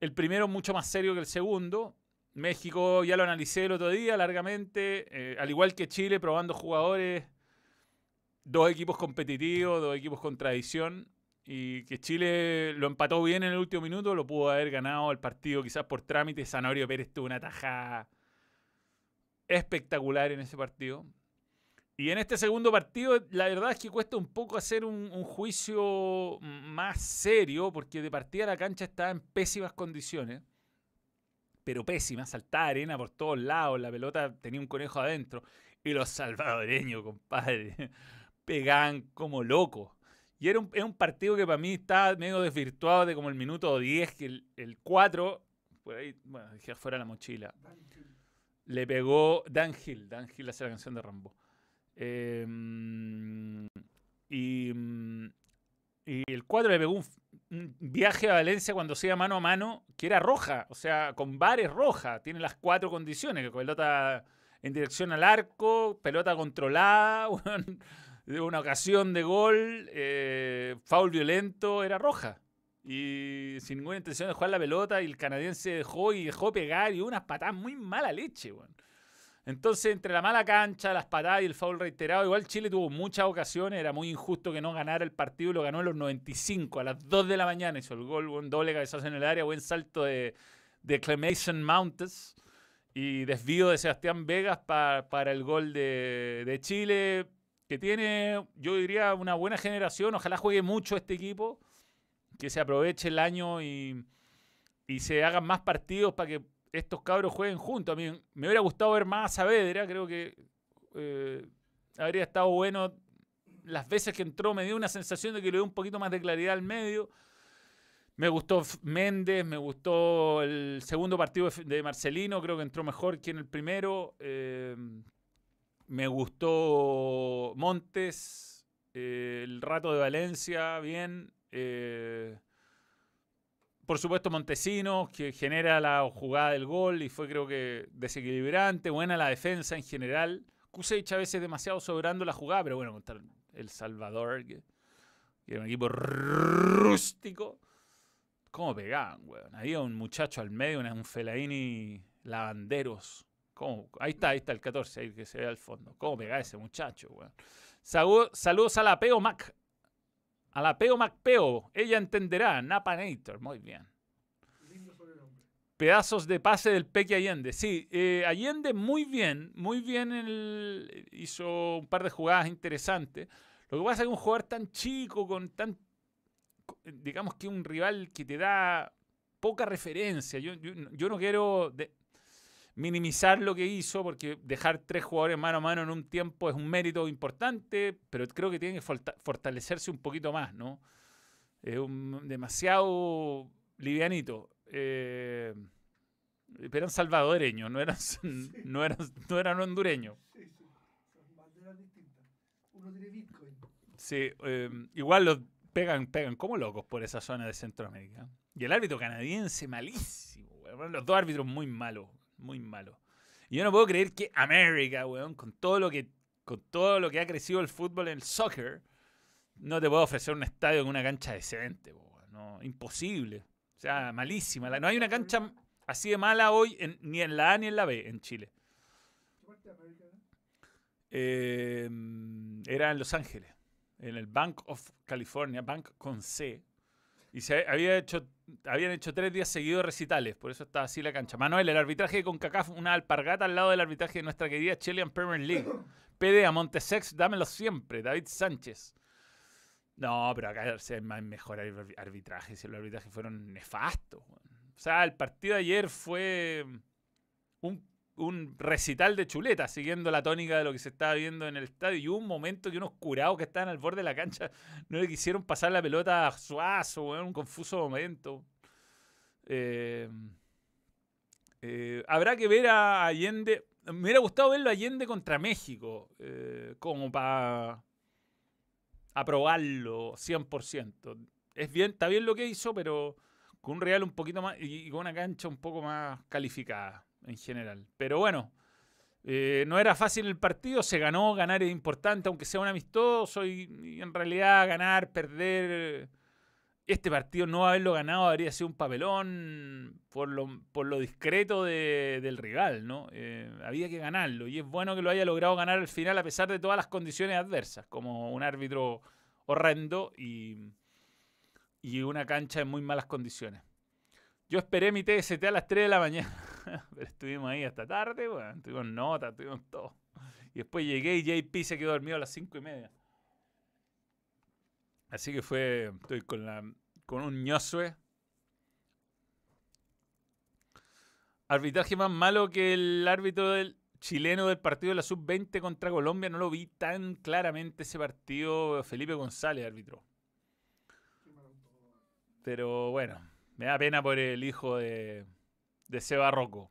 El primero mucho más serio que el segundo. México ya lo analicé el otro día largamente, eh, al igual que Chile, probando jugadores, dos equipos competitivos, dos equipos con tradición, y que Chile lo empató bien en el último minuto, lo pudo haber ganado el partido quizás por trámite. Sanorio Pérez tuvo una tajada espectacular en ese partido. Y en este segundo partido, la verdad es que cuesta un poco hacer un, un juicio más serio, porque de partida la cancha estaba en pésimas condiciones pero pésima, saltaba arena por todos lados, la pelota tenía un conejo adentro. Y los salvadoreños, compadre, [laughs] pegaban como locos. Y era un, era un partido que para mí estaba medio desvirtuado de como el minuto 10, que el, el 4, por ahí, bueno, dejé fuera la mochila. Le pegó Dan Hill, Dan Hill hace la canción de Rambo. Eh, 4 le pegó un, un viaje a Valencia cuando se iba mano a mano, que era roja, o sea, con bares roja. Tiene las cuatro condiciones, que pelota en dirección al arco, pelota controlada, [laughs] una ocasión de gol, eh, foul violento, era roja. Y sin ninguna intención de jugar la pelota, y el canadiense dejó y dejó pegar y unas patadas muy mala leche. Entonces, entre la mala cancha, las patadas y el foul reiterado, igual Chile tuvo muchas ocasiones, era muy injusto que no ganara el partido, lo ganó en los 95, a las 2 de la mañana, hizo el gol, buen doble cabezazo en el área, buen salto de, de Mountes y desvío de Sebastián Vegas pa- para el gol de, de Chile, que tiene, yo diría, una buena generación, ojalá juegue mucho este equipo, que se aproveche el año y, y se hagan más partidos para que estos cabros jueguen juntos. A mí me hubiera gustado ver más a Saavedra, creo que eh, habría estado bueno. Las veces que entró me dio una sensación de que le dio un poquito más de claridad al medio. Me gustó Méndez, me gustó el segundo partido de Marcelino, creo que entró mejor que en el primero. eh, me gustó Montes, eh, el rato de Valencia, bien. Por supuesto, Montesinos, que genera la jugada del gol y fue, creo que, desequilibrante. Buena la defensa en general. Kusevich a veces demasiado sobrando la jugada, pero bueno, contra El Salvador, que, era un equipo rústico. ¿Cómo pegaban, weón? Había un muchacho al medio, un Felaini Lavanderos. Ahí está, ahí está el 14, ahí que se ve al fondo. ¿Cómo pegaba ese muchacho, weón? Saludos a la Peo Mac. A la Peo Mac Peo. Ella entenderá. Napanator. Muy bien. Pedazos de pase del Peque Allende. Sí, eh, Allende muy bien, muy bien. el- hizo un par de jugadas interesantes. Lo que pasa es que un jugador tan chico, con tan. digamos que un rival que te da poca referencia. Yo, yo, yo no quiero de- minimizar lo que hizo, porque dejar tres jugadores mano a mano en un tiempo es un mérito importante, pero creo que tiene que forta- fortalecerse un poquito más, ¿no? Es un- demasiado livianito. Eh, pero eran salvadoreños, no eran, [laughs] no eran, no eran hondureños. Sí, sí. Son banderas distintas. Uno tiene Bitcoin. Sí, eh, igual los pegan, pegan como locos por esa zona de Centroamérica. Y el árbitro canadiense, malísimo. Los dos árbitros muy malos, muy malos. Y yo no puedo creer que América, weón, con todo lo que, con todo lo que ha crecido el fútbol en el soccer, no te puedo ofrecer un estadio con una cancha decente, weón. No, imposible. O sea, malísima. No hay una cancha así de mala hoy ni en la A ni en la B en Chile. Eh, era en Los Ángeles, en el Bank of California, Bank con C. Y se había hecho, habían hecho tres días seguidos recitales, por eso estaba así la cancha. Manuel, el arbitraje con CACAF, una alpargata al lado del arbitraje de nuestra querida Chilean Premier League. [coughs] PD a Montesex, dámelo siempre. David Sánchez. No, pero acá se hay mejor arbi- arbitraje, si los arbitrajes fueron nefastos. O sea, el partido de ayer fue un, un recital de chuleta, siguiendo la tónica de lo que se estaba viendo en el estadio. Y hubo un momento que unos curados que estaban al borde de la cancha [laughs] no le quisieron pasar la pelota a Suazo, weón, un confuso momento. Eh, eh, habrá que ver a Allende. Me hubiera gustado verlo a Allende contra México, eh, como para aprobarlo 100%. Es bien, está bien lo que hizo, pero con un Real un poquito más y con una cancha un poco más calificada en general. Pero bueno, eh, no era fácil el partido, se ganó, ganar es importante, aunque sea un amistoso y, en realidad ganar, perder, este partido no haberlo ganado habría sido un papelón por lo, por lo discreto de- del rival, ¿no? Eh, había que ganarlo y es bueno que lo haya logrado ganar al final a pesar de todas las condiciones adversas, como un árbitro horrendo y, y una cancha en muy malas condiciones. Yo esperé mi TST a las 3 de la mañana, [laughs] pero estuvimos ahí hasta tarde, bueno, tuvimos notas, tuvimos todo. Y después llegué y JP se quedó dormido a las 5 y media. Así que fue, estoy con, la, con un ñosue. Arbitraje más malo que el árbitro del chileno del partido de la sub-20 contra Colombia. No lo vi tan claramente ese partido. Felipe González, árbitro. Pero bueno, me da pena por el hijo de, de Seba Rocco.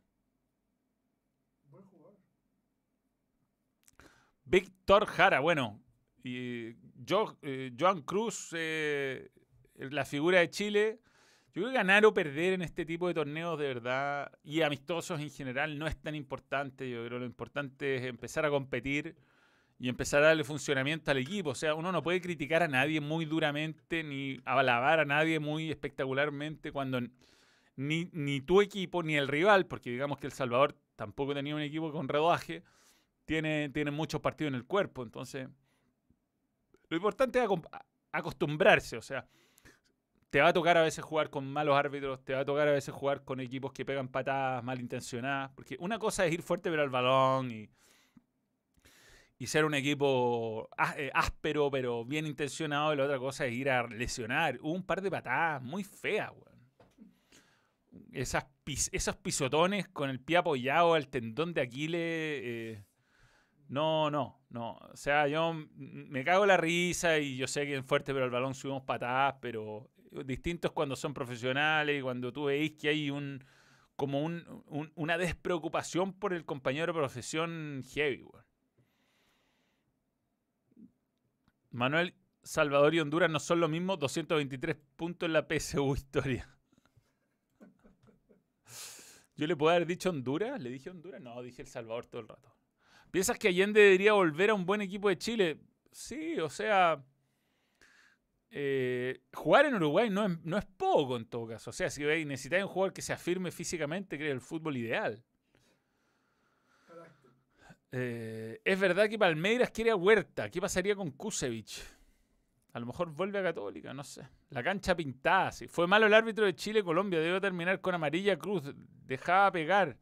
Víctor Jara, bueno. Y yo, eh, Joan Cruz, eh, la figura de Chile. Yo creo que ganar o perder en este tipo de torneos de verdad y amistosos en general no es tan importante. Yo creo que lo importante es empezar a competir y empezar a darle funcionamiento al equipo. O sea, uno no puede criticar a nadie muy duramente ni alabar a nadie muy espectacularmente cuando ni, ni tu equipo ni el rival, porque digamos que El Salvador tampoco tenía un equipo con rodaje, tiene, tiene muchos partidos en el cuerpo. Entonces, lo importante es acostumbrarse. O sea, te va a tocar a veces jugar con malos árbitros, te va a tocar a veces jugar con equipos que pegan patadas malintencionadas, porque una cosa es ir fuerte pero al balón y, y ser un equipo eh, áspero pero bien intencionado, y la otra cosa es ir a lesionar. Hubo un par de patadas muy feas, weón. Esas esos pisotones con el pie apoyado al tendón de Aquiles. Eh, no, no, no. O sea, yo me cago la risa y yo sé que en fuerte pero al balón subimos patadas, pero distinto es cuando son profesionales y cuando tú veis que hay un como un, una despreocupación por el compañero de profesión heavy, Manuel Salvador y Honduras no son lo mismo, 223 puntos en la PSU [laughs] historia. Yo le puedo haber dicho Honduras, le dije Honduras, no, dije El Salvador todo el rato. ¿Piensas que Allende debería volver a un buen equipo de Chile? Sí, o sea, eh, jugar en Uruguay no es, no es, poco en todo caso. O sea, si necesitáis un jugador que se afirme físicamente, creo el fútbol ideal. Eh, es verdad que Palmeiras quiere a Huerta. ¿Qué pasaría con Kusevich? A lo mejor vuelve a Católica, no sé. La cancha pintada, sí. Fue malo el árbitro de Chile-Colombia. Debe terminar con amarilla cruz. Dejaba pegar.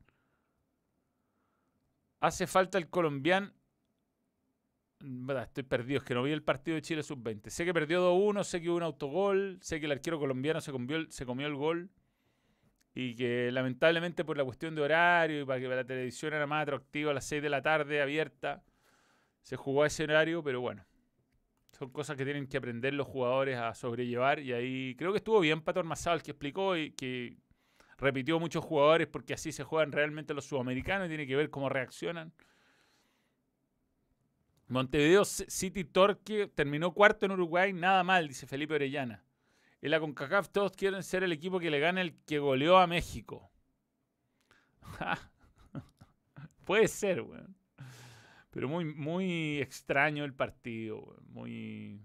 Hace falta el colombiano. Estoy perdido, es que no vi el partido de Chile sub-20. Sé que perdió 2-1, sé que hubo un autogol, sé que el arquero colombiano se comió, se comió el gol y que lamentablemente por la cuestión de horario y para que la televisión era más atractiva a las 6 de la tarde, abierta, se jugó a ese horario, pero bueno, son cosas que tienen que aprender los jugadores a sobrellevar y ahí creo que estuvo bien Pato Armazal que explicó y que repitió muchos jugadores porque así se juegan realmente los sudamericanos y tiene que ver cómo reaccionan. Montevideo City Torque terminó cuarto en Uruguay, nada mal, dice Felipe Orellana. En la CONCACAF todos quieren ser el equipo que le gane el que goleó a México. [laughs] Puede ser, weón. Pero muy, muy extraño el partido, Muy,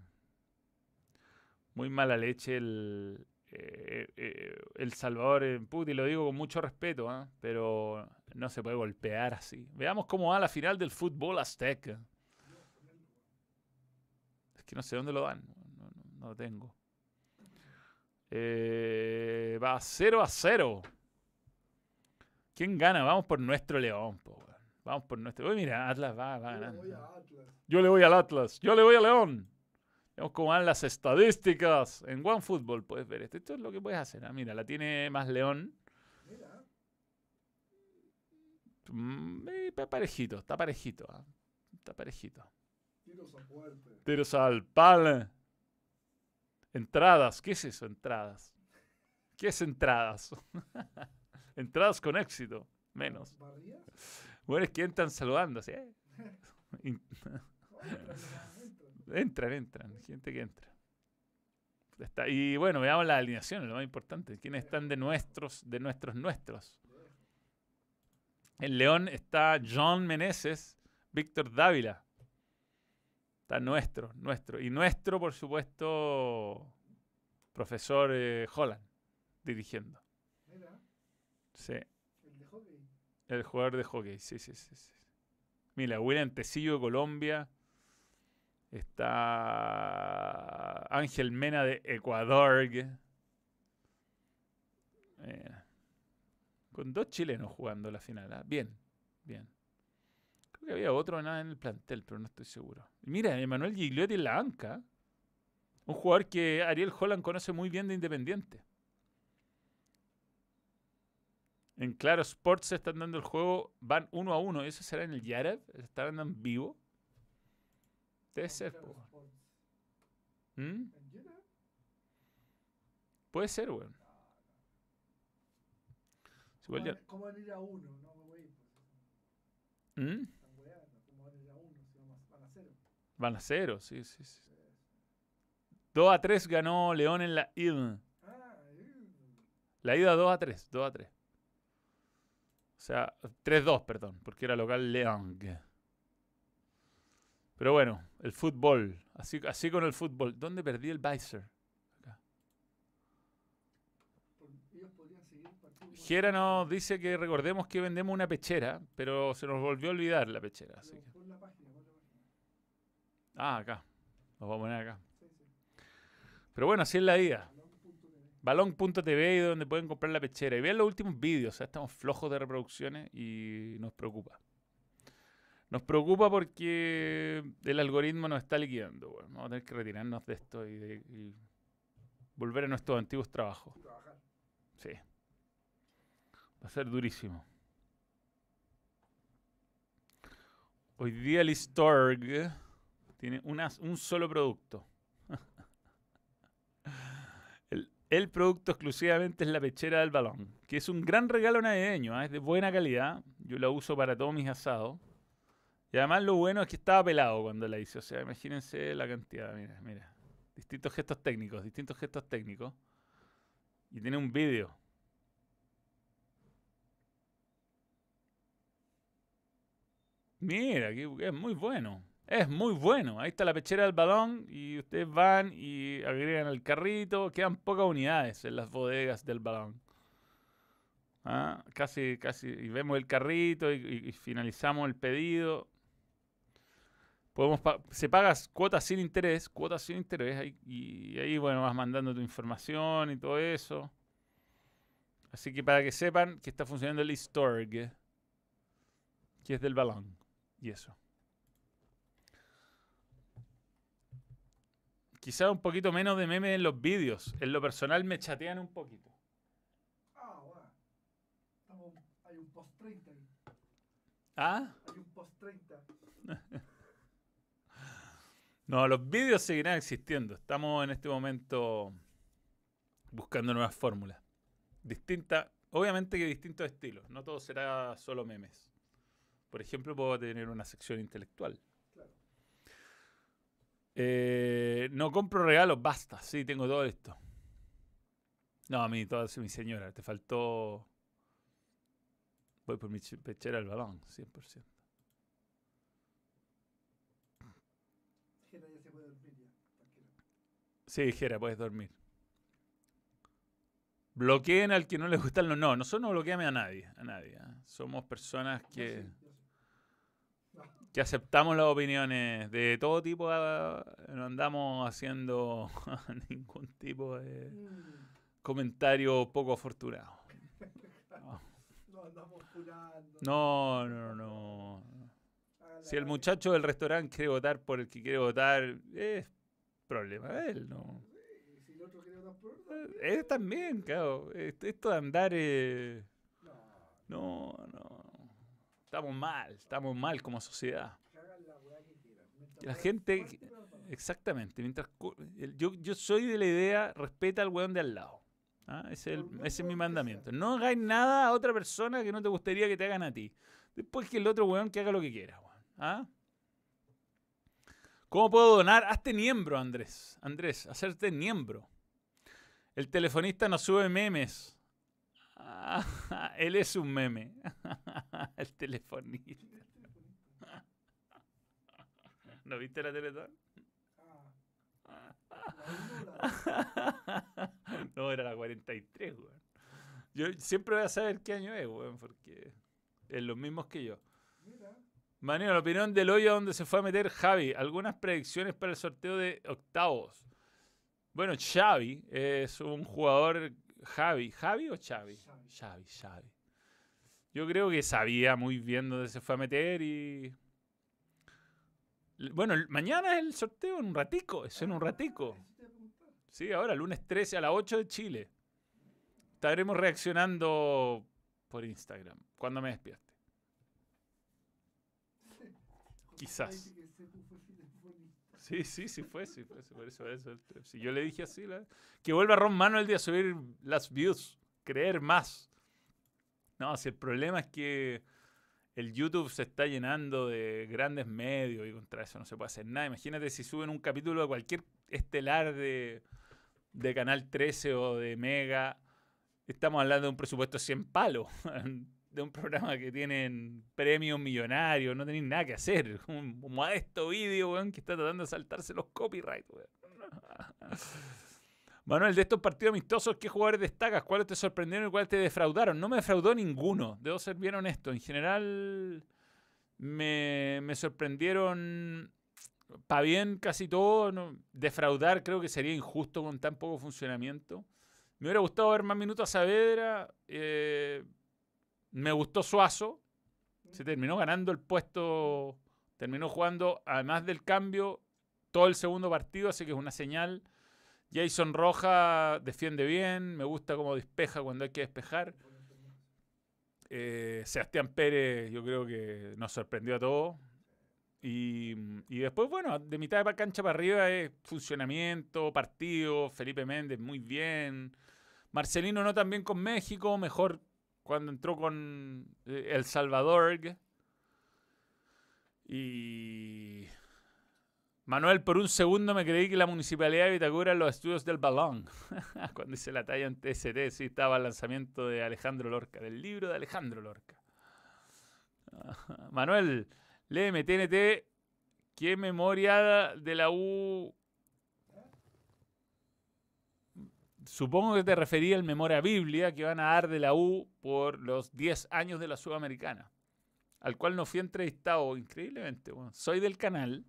muy mala leche el, eh, eh, el Salvador en y lo digo con mucho respeto, ¿ah? pero no se puede golpear así. Veamos cómo va la final del fútbol azteca. Es que no sé dónde lo dan, no lo tengo. Eh, va 0 a 0. ¿Quién gana? Vamos por nuestro León. Vamos por nuestro. Uy, mira, Atlas va, va ganando. Yo le voy al Atlas. Yo le voy a León. Vemos cómo van las estadísticas. En OneFootball puedes ver esto. Esto es lo que puedes hacer. ¿ah? Mira, la tiene más León. Mira. Mm, está parejito, está parejito. ¿ah? Está parejito. Tiros a fuerte. Tiros al pal. Entradas, ¿qué es eso? Entradas. ¿Qué es entradas? [laughs] entradas con éxito, menos. Bueno, es que entran saludando, ¿sí? [laughs] [laughs] entran, entran, gente que entra. Está. Y bueno, veamos la alineación, lo más importante. ¿Quiénes están de nuestros, de nuestros, nuestros? En León está John Meneses, Víctor Dávila, Está nuestro, nuestro. Y nuestro, por supuesto, profesor eh, Holland, dirigiendo. Sí. El de hockey. El jugador de hockey, sí, sí, sí. sí. Mira, William Tecillo de Colombia. Está Ángel Mena de Ecuador. Eh, con dos chilenos jugando la final. ¿ah? Bien, bien que había otro en el plantel, pero no estoy seguro. mira, Emanuel Gigliotti en la banca. Un jugador que Ariel Holland conoce muy bien de Independiente. En Claro Sports se están dando el juego, van uno a uno. ¿Eso será en el Yarev? ¿Estarán en vivo? Debe ser. ¿Mm? Puede ser, weón. ¿Cómo van a ir a uno? No me voy ¿Mm? Van a cero, sí, sí, sí. 2 a 3 ganó León en la ida. Ah. La ida 2 a 3, 2 a 3. O sea, 3-2, perdón, porque era local León. Pero bueno, el fútbol. Así, así con el fútbol. ¿Dónde perdí el igual. Jera nos dice que recordemos que vendemos una pechera, pero se nos volvió a olvidar la pechera. Así que-. Ah, acá. Lo voy a poner acá. Pero bueno, así es la vida. Balón.tv. Donde pueden comprar la pechera. Y vean los últimos vídeos. o sea, estamos flojos de reproducciones y nos preocupa. Nos preocupa porque el algoritmo nos está liquidando. Vamos a tener que retirarnos de esto y, de- volver a nuestros antiguos trabajos. Sí. Va a ser durísimo. Hoy día el Storg tiene un solo producto. El, producto exclusivamente es la pechera del balón, que es un gran regalo navideño, ¿ah? es de buena calidad. Yo la uso para todos mis asados. Y además lo bueno es que estaba pelado cuando la hice. O sea, imagínense la cantidad. Mira, mira. Distintos gestos técnicos, distintos gestos técnicos. Y tiene un vídeo. Mira, que es muy bueno. Es muy bueno. Ahí está la pechera del balón y ustedes van y agregan al carrito. Quedan pocas unidades en las bodegas del balón. Ah, casi, casi. Y vemos el carrito y, finalizamos el pedido. Podemos se pagas cuotas sin interés, cuotas sin interés, y ahí bueno vas mandando tu información y todo eso. Así que para que sepan que está funcionando el Storg, que es del balón. Y eso. Quizá un poquito menos de meme en los vídeos. En lo personal me chatean un poquito. Ah, bueno. Estamos, hay un post 30 ahí. ¿Ah? Hay un post 30. [laughs] No, los vídeos seguirán existiendo. Estamos en este momento buscando nuevas fórmulas. Distintas, obviamente que distintos estilos. No todo será solo memes. Por ejemplo, puedo tener una sección intelectual. Eh, no compro regalos, basta. Sí, tengo todo esto. No, a mí, todo es mi señora. Te faltó. Voy por mi ch- pechera al balón, 100%. Jena ya se puede dormir ya. Sí, Jera, puedes dormir. Bloqueen al que no le gustan los no. Nosotros no bloqueamos a nadie. A nadie. ¿ah? Somos personas que, que aceptamos las opiniones de todo tipo. ah, No andamos haciendo [laughs] ningún tipo de mm, comentario poco afortunado. No, no andamos curando. no, no. no. Hágale, Si el muchacho del restaurante quiere votar por el que quiere votar, es problema de él, ¿no? Si el otro quiere votar por Eh, Él también, claro. Est- Esto de andar... eh, No, no. Estamos mal, estamos mal como sociedad. la gente-. Exactamente. Mientras yo, yo soy de la idea, respeta al weón de al lado. ¿Ah? Ese, es el- ese es mi mandamiento. No hagáis nada a otra persona que no te gustaría que te hagan a ti. Después que el otro weón que haga lo que quiera. ¿Ah? ¿Cómo puedo donar? Hazte miembro, Andrés. Andrés, hacerte miembro. El telefonista no sube memes. [laughs] Ah, él es un meme. [laughs] el telefonista. ¿No viste la Teletón? Ah. La no, era la 43, weón. Yo siempre voy a saber qué año es, weón, porque es los mismos que yo. Mira, la opinión del hoyo donde se fue a meter Javi. Algunas predicciones para el sorteo de octavos. Bueno, Xavi es un jugador. Javi, ¿Javi o Xavi? Xavi. Xavi, Xavi. Yo creo que sabía muy bien dónde se fue a meter y. Bueno, mañana es el sorteo en un ratico, es en un ratico. Sí, ahora, lunes 13 a las 8 de Chile. Estaremos reaccionando por Instagram cuando me despierte. Quizás. Sí, sí, sí fue, sí fue, por eso, eso. Si yo le dije así, la- que vuelva Ron Manuel a subir las views, creer más. No, si el problema es que el YouTube se está llenando de grandes medios y contra eso no se puede hacer nada. Imagínate si suben un capítulo de cualquier estelar de, de Canal 13 o de Mega. Estamos hablando de un presupuesto 100 palos. [laughs] De un programa que tienen premios millonarios. No tenéis nada que hacer. [laughs] Un modesto vídeo, que está tratando de saltarse los copyrights. [laughs] Manuel, de estos partidos amistosos, ¿qué jugadores destacas? ¿Cuáles te sorprendieron y cuáles te defraudaron? No me defraudó ninguno, debo ser bien honesto. En general, me, me sorprendieron para bien casi todo. defraudar creo que sería injusto con tan poco funcionamiento. Me hubiera gustado ver más minutos a Saavedra. eh, me gustó Suazo. Se terminó ganando el puesto. Terminó jugando, además del cambio, todo el segundo partido, así que es una señal. Jason Roja defiende bien, me gusta cómo despeja cuando hay que despejar. Eh, Sebastián Pérez, yo creo que nos sorprendió a todos. Y, después, bueno, de mitad de cancha para arriba es funcionamiento, partido, Felipe Méndez muy bien. Marcelino no tan bien con México, mejor cuando entró con eh, El Salvador. Y Manuel, por un segundo me creí que la municipalidad de Vitacura en los estudios del balón. [laughs] Cuando hice la talla en TST, sí, estaba el lanzamiento de Alejandro Lorca, del libro de Alejandro Lorca. [laughs] Manuel, léeme TNT, ¿qué memoria de la U? Supongo que te refería al Memoria Biblia que van a dar de la U por los 10 años de la Sudamericana, al cual no fui entrevistado increíblemente. Bueno, soy del canal,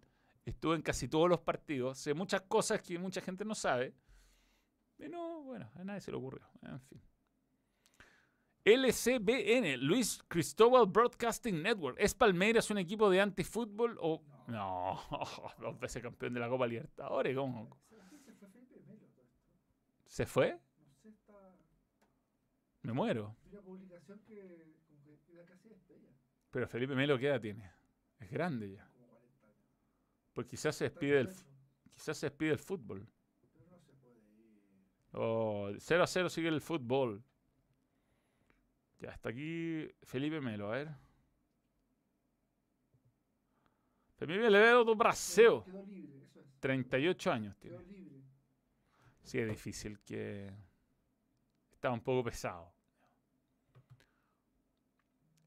estuve en casi todos los partidos, sé muchas cosas que mucha gente no sabe, pero bueno, a nadie se le ocurrió. En fin. LCBN, Luis Cristóbal Broadcasting Network. ¿Es Palmeiras un equipo de antifútbol o.? No, [laughs] dos veces campeón de la Copa Libertadores. ¿Cómo? Se fue Felipe Melo. ¿Se fue? No sé, está. Me muero. Vi una publicación que como que era casi despedida. Pero Felipe Melo, ¿qué edad tiene? Es grande ya. Como 40 años. Pues quizás se Está despide contento, quizás se despide del fútbol. Oh, 0 a 0 sigue el fútbol. Ya, hasta aquí Felipe Melo, a ver. Felipe Melo do Brasil. Quedó libre, eso es. 38 años tiene. Sí, es difícil que... Está un poco pesado.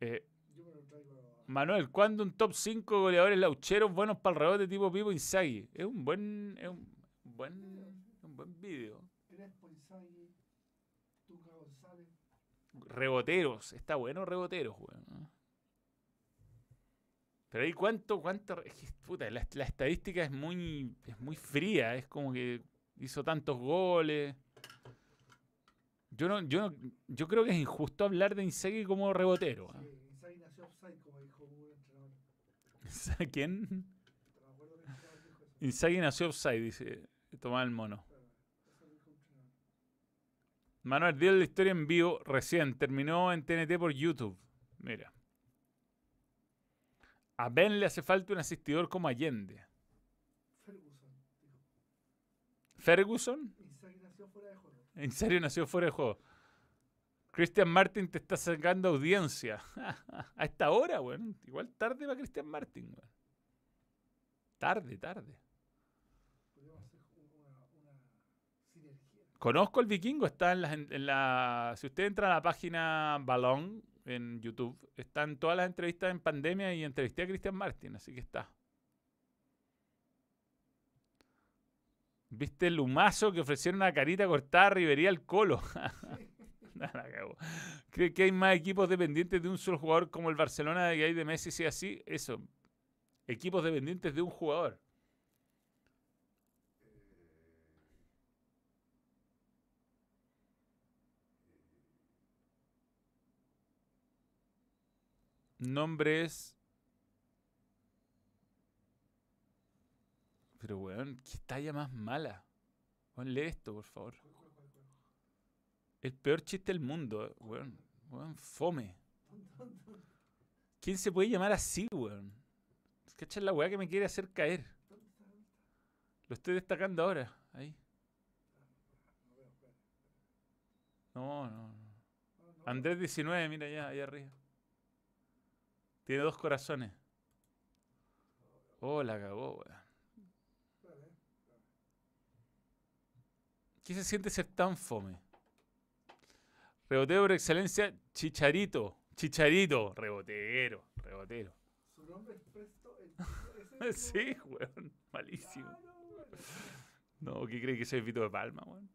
Eh, Manuel, ¿cuándo un top 5 goleadores laucheros buenos para el rebote tipo Pipo Inzaghi? Es un buen... Es un buen... Un buen video. Inzaghi, Tuca González. Reboteros. Está bueno reboteros, weón. ¿no? Pero ahí cuánto, cuánto... puta, la, la estadística es muy, es muy fría. Es como que hizo tantos goles. Yo no, yo no- yo creo que es injusto hablar de Inzaghi como rebotero. ¿ah? Sí, nació offside, como dijo un entrenador. ¿Quién? Inzaghi nació offside, dice Tomás el Mono. Manuel, dio la historia en vivo recién. Terminó en TNT por YouTube. Mira. A Ben le hace falta un asistidor como Allende. Ferguson dijo. Ferguson, Inzaghi nació fuera de juego. en serio nació fuera de juego. Christian Martin te está sacando audiencia. [laughs] A esta hora, weón. Igual tarde para Christian Martin, weón. Tarde, tarde. Conozco al vikingo, está en la, en la- Si usted entra a la página Balón en YouTube, están todas las entrevistas en pandemia y entrevisté a Cristian Martin, así que está. ¿Viste el humazo que ofrecieron a Carita cortada Rivería al Colo? [laughs] [laughs] ¿Cree que hay más equipos dependientes de un solo jugador como el Barcelona que hay de Messi? Si así, eso. Equipos dependientes de un jugador. Nombre es. Pero, weón, qué talla más mala. Weón, lee esto, por favor. ¿Cuál, cuál, cuál, cuál? El peor chiste del mundo, weón. Weón, fome. ¿Quién se puede llamar así, weón? ¿Cachai la weá que me quiere hacer caer? Lo estoy destacando ahora. Ahí. No. No, no. Andrés 19, mira allá, allá arriba. Tiene dos corazones. Oh, la cagó, weón. ¿Qué se siente ser tan fome? Reboteo por excelencia, Chicharito. Chicharito. Rebotero, rebotero. Su nombre es Presto el [laughs] Sí, weón. Malísimo. No, ¿qué cree que soy Vito de Palma, weón?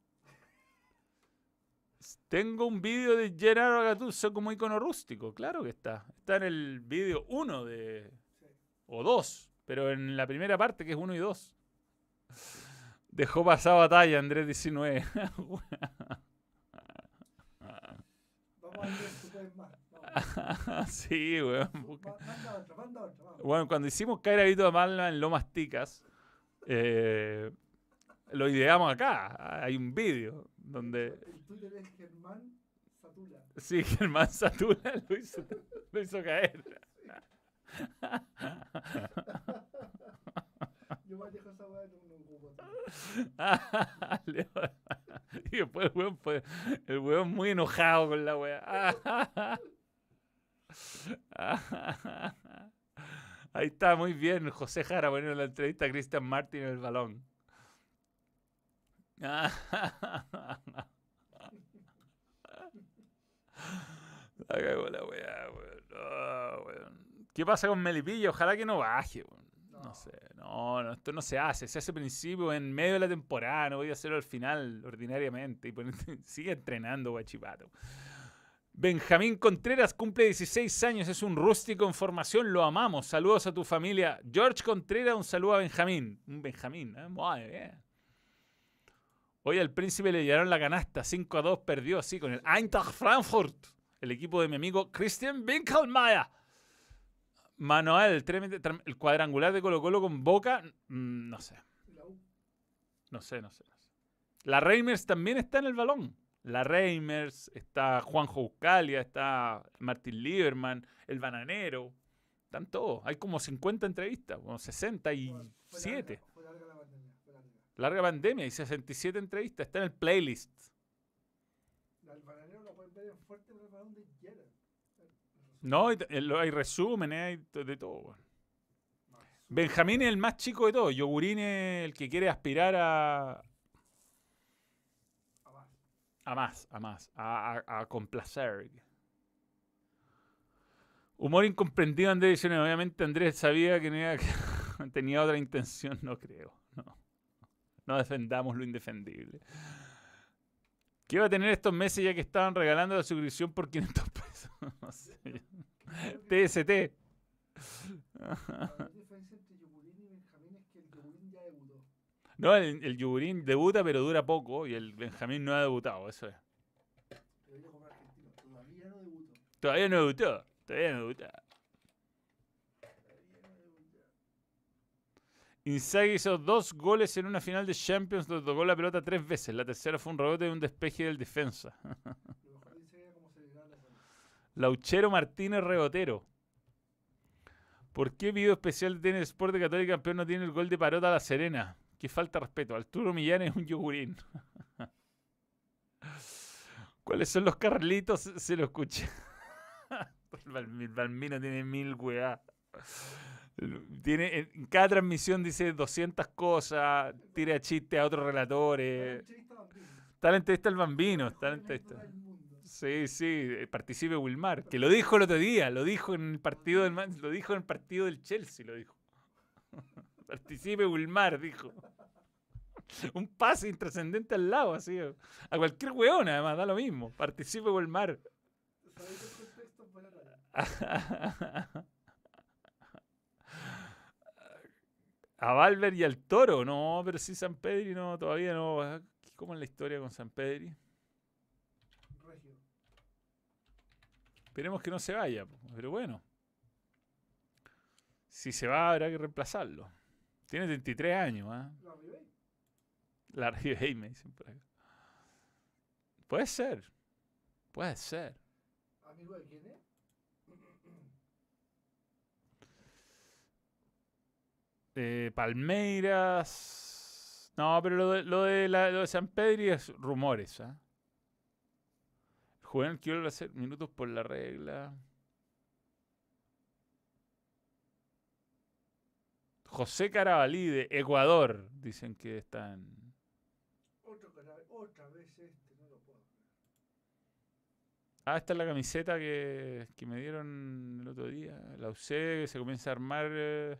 Tengo un vídeo de Gerardo Gattuso como icono rústico. Claro que está. Está en el vídeo 1 de. Sí. O 2. Pero en la primera parte, que es 1 y 2. Dejó pasar batalla, Andrés 19. [laughs] Vamos a ver si puedes más. Vamos. [laughs] sí, weón. Manda otra, manda otra, vamos. Bueno, cuando hicimos caer a Vito de Palma en Lomas Ticas, eh, lo ideamos acá. Hay un vídeo donde. El Twitter es Germán Satula. Sí, Germán Satula lo hizo, lo hizo caer. [laughs] Esa en [laughs] [laughs] y después el weón, fue- muy enojado con la weá. [laughs] Ahí está, muy bien. José Jara poniendo la entrevista a Christian Martin en el balón. La cagó la weá. ¿Qué pasa con Melipilla? Ojalá que no baje. No sé, no, no, esto no se hace. Se hace al principio, en medio de la temporada. No voy a hacerlo al final, ordinariamente. Y [laughs] sigue entrenando, guachipato. Benjamín Contreras cumple 16 años, es un rústico en formación, lo amamos. Saludos a tu familia. George Contreras, un saludo a Benjamín. Un Benjamín, ¿eh? Muy bien. Hoy al príncipe le llevaron la canasta, 5 a 2, perdió así con el Eintracht Frankfurt, el equipo de mi amigo Christian Winkelmeier. Manuel, tremendo- trem- el cuadrangular de Colo Colo con Boca, mm, no sé, no sé, no sé. no sé. La Reimers también está en el balón. La Reimers, está Juanjo Buscalia, está Martín Lieberman, el Bananero. Están todos. Hay como 50 entrevistas, como Fue- 67. Fue larga, fue larga la pandemia, fue larga. Larga pandemia y 67 entrevistas. Está en el playlist. La- El bananero lo pueden ver en fuerte en el balón de Gerard. No, lo- hay resúmenes, hay de todo. Benjamín es el más chico de todos. Yogurín es el que quiere aspirar a, a más, a más, a, a- a complacer. Humor incomprendido, Andrés dice, obviamente Andrés sabía que [laughs] tenía otra intención, no creo. No. no defendamos lo indefendible. ¿Qué iba a tener estos meses ya que estaban regalando la suscripción por 500 pesos? [laughs] no sé. TST. La gran diferencia entre Yogurín y Benjamín es que el Yogurín ya debutó. No, el, el Yugurín debuta, pero dura poco, y el Benjamín no ha debutado, eso es. Pero yo como argentino, todavía no debutó. Todavía no debutó, todavía no debutó. Todavía no debutó. Inzaghi hizo dos goles en una final de Champions, donde tocó la pelota tres veces. La tercera fue un rebote de un despeje del defensa. [laughs] Lo mejor dice era como celebrar la zona. Lauchero Martínez Rebotero. ¿Por qué video especial de TN Sport de Católica Campeón no tiene el gol de Parota a la Serena? Que falta de respeto. Arturo Millán es un yogurín. [laughs] ¿Cuáles son los Carlitos? Se lo escuché. [laughs] el Balmi- el Balmino tiene mil weá. Tiene, en cada transmisión dice 200 cosas, tira chiste a otros relatores. Está la entrevista al Bambino, está la entrevista. Sí, sí, eh, participe Wilmar, que lo dijo el otro día, lo dijo en el partido del lo dijo en el partido del Chelsea, lo dijo. [laughs] participe Wilmar, dijo. [laughs] Un pase intrascendente al lado, así. A cualquier weón, además, da lo mismo. Participe Wilmar. [laughs] A Valver y al Toro, no, pero sí San Pedri, no, todavía no. ¿Cómo es la historia con San Pedri? Esperemos que no se vaya, pero bueno. Si se va, habrá que reemplazarlo. Tiene 33 años, ¿ah? ¿Lo aviváis? La Ribey [laughs] me dicen por acá. Puede ser. Puede ser. ¿Amigo de quién es? [clears throat] Eh, Palmeiras. No, pero lo de, lo de, la- lo de San Pedri es rumores, ¿ah? Quiero hacer minutos por la regla. José Carabalí de Ecuador. Dicen que está en. Otro otra, vez este, no lo puedo. Ah, esta es la camiseta que, que me dieron el otro día. La usé, que se comienza a armar eh,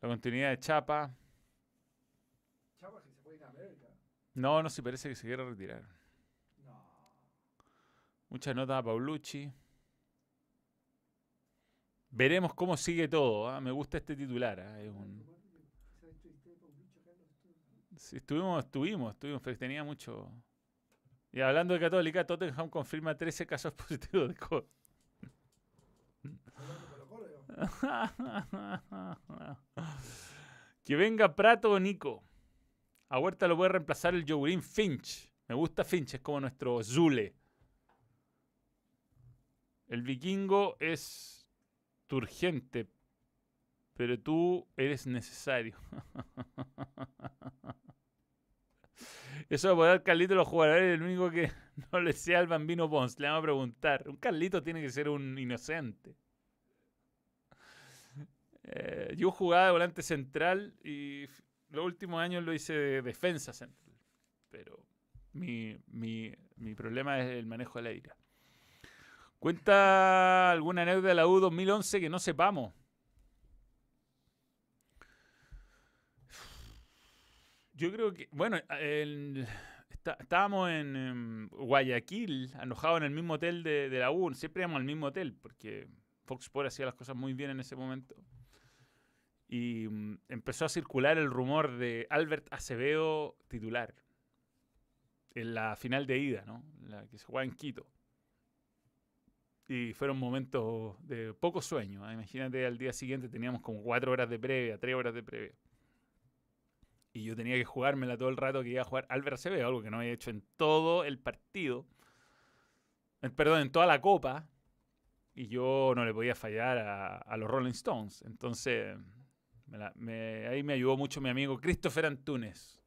la continuidad de Chapa. Chapa que se fue a América. No, no, sí parece que se quiere retirar. No. Muchas notas a Paulucci. Veremos cómo sigue todo. ¿ah? Me gusta este titular. estudios. Sí, estuvimos, estuvimos, estuvimos, pero tenía mucho. Y hablando de Católica, Tottenham confirma 13 casos [laughs] positivos de COVID. [laughs] Que venga Prato o Nico. A Huerta lo puede reemplazar el Yogurín Finch. Me gusta Finch, es como nuestro Zule. El vikingo es turgente, pero tú eres necesario. [laughs] Eso de poder Carlito los jugadores es el único que [laughs] no le sea al bambino Pons. Le vamos a preguntar. Un Carlito tiene que ser un inocente. Eh, yo jugaba de volante central y los últimos años lo hice de defensa central. Pero mi, mi, mi problema es el manejo del aire. ¿Cuenta alguna anécdota de la U 2011 que no sepamos? Yo creo que, bueno, estábamos en em, Guayaquil, alojados en el mismo hotel de, la U. Siempre íbamos al mismo hotel porque Fox Sports hacía las cosas muy bien en ese momento. Y mm, empezó a circular el rumor de Albert Acevedo titular en la final de ida, ¿no? La que se jugaba en Quito. Y fueron momentos de poco sueño. ¿ah? Imagínate, al día siguiente teníamos como cuatro horas de previa, tres horas de previa. Y yo tenía que jugármela todo el rato que iba a jugar Albert Acevedo, algo que no había hecho en todo el partido. Eh, Perdón, en toda la copa. Y yo no le podía fallar a, a los Rolling Stones. Entonces, ahí me ayudó mucho mi amigo Christopher Antunes.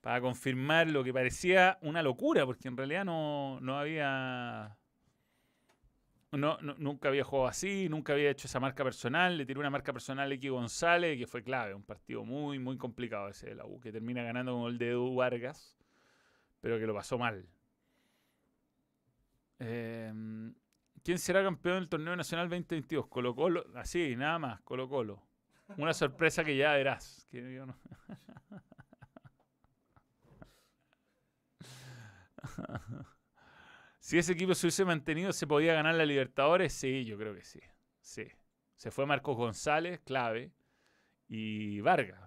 Para confirmar lo que parecía una locura, porque en realidad no, no había. No, nunca había jugado así, nunca había hecho esa marca personal. Le tiré una marca personal a X González, que fue clave. Un partido muy, muy complicado ese de la U, que termina ganando con el de Edu Vargas, pero que lo pasó mal. Em, ¿Quién será campeón del torneo nacional 2022? Colo Colo, así, nada más, Colo Colo. Una sorpresa que ya verás. [laughs] si ese equipo se hubiese mantenido, ¿se podía ganar la Libertadores? Sí, yo creo que sí. Sí. Se fue Marcos González, clave, y Vargas.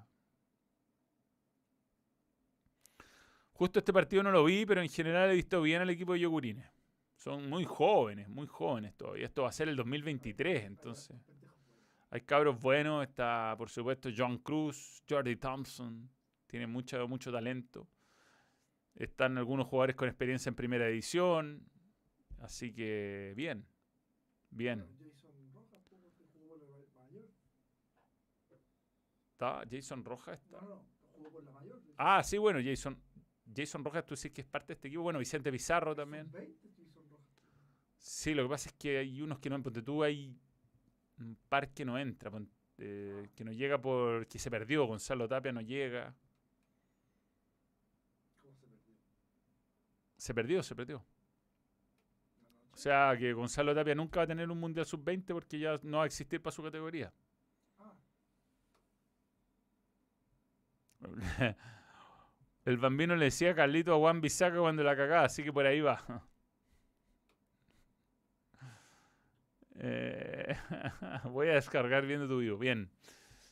Justo este partido no lo vi, pero en general he visto bien al equipo de Yogurines. Son muy jóvenes, muy jóvenes todavía. Esto va a ser el 2023, entonces. Hay cabros buenos, está por supuesto John Cruz, Jordi Thompson, tiene mucho, mucho talento. Están algunos jugadores con experiencia en primera división, así que bien, bien. Jason Rojas, jugó por mayor. ¿Está Jason Rojas? Está. no, no, jugó por la mayor. Ah, sí, bueno, Jason, Jason Rojas, tú sí que es parte de este equipo. Bueno, Vicente Pizarro también. 20 Jason Rojas. Sí, lo que pasa es que hay unos que no, ponte tú, hay un par que no entra, eh, que no llega porque se perdió, Gonzalo Tapia no llega. ¿Cómo se perdió? Se perdió, se perdió. O sea que Gonzalo Tapia nunca va a tener un Mundial Sub-20 porque ya no va a existir para su categoría. [laughs] El bambino le decía a Carlito a Juan Bisaca cuando la cagaba, así que por ahí va. [laughs] Eh, [laughs] voy a descargar viendo tu video. Bien.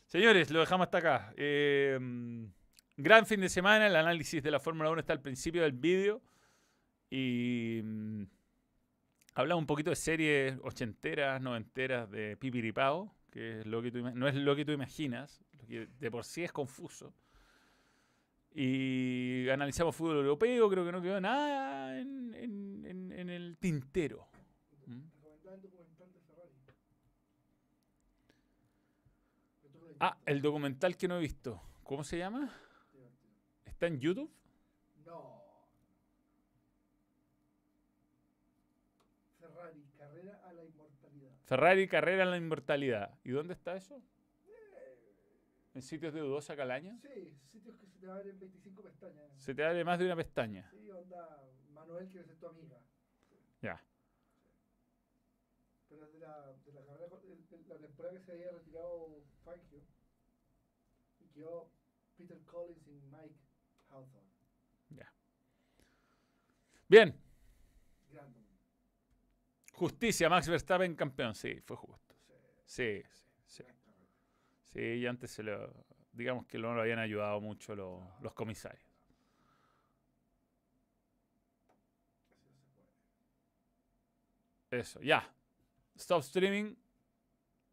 Señores, lo dejamos hasta acá. Eh, mm, gran fin de semana. El análisis de la Fórmula 1 está al principio del vídeo. Y hablamos un poquito de series ochenteras, noventeras de Pipiripao, que es lo que tú, no es lo que tú imaginas, lo que de por sí es confuso. Y analizamos fútbol europeo, creo que no quedó nada en, el tintero. ¿Mm? Ah, el documental que no he visto. ¿Cómo se llama? ¿Está en YouTube? No. Ferrari, carrera a la inmortalidad. Ferrari Carrera en la Inmortalidad. ¿Y dónde está eso? en sitios de dudosa calaña? Sí, sitios que se te abren 25 pestañas. Se te abre más de una pestaña. Sí, onda, Manuel quiere ser tu amiga. Ya. Pero es de la, de la carrera, la temporada que se había retirado Fangio. Y quedó Peter Collins y Mike Hawthorne. Ya. Bien. Justicia, Max Verstappen campeón. Sí, fue justo. Sí, Sí, sí, sí. y antes se lo. Digamos que no lo habían ayudado mucho los, los comisarios. Eso, ya. Stop streaming.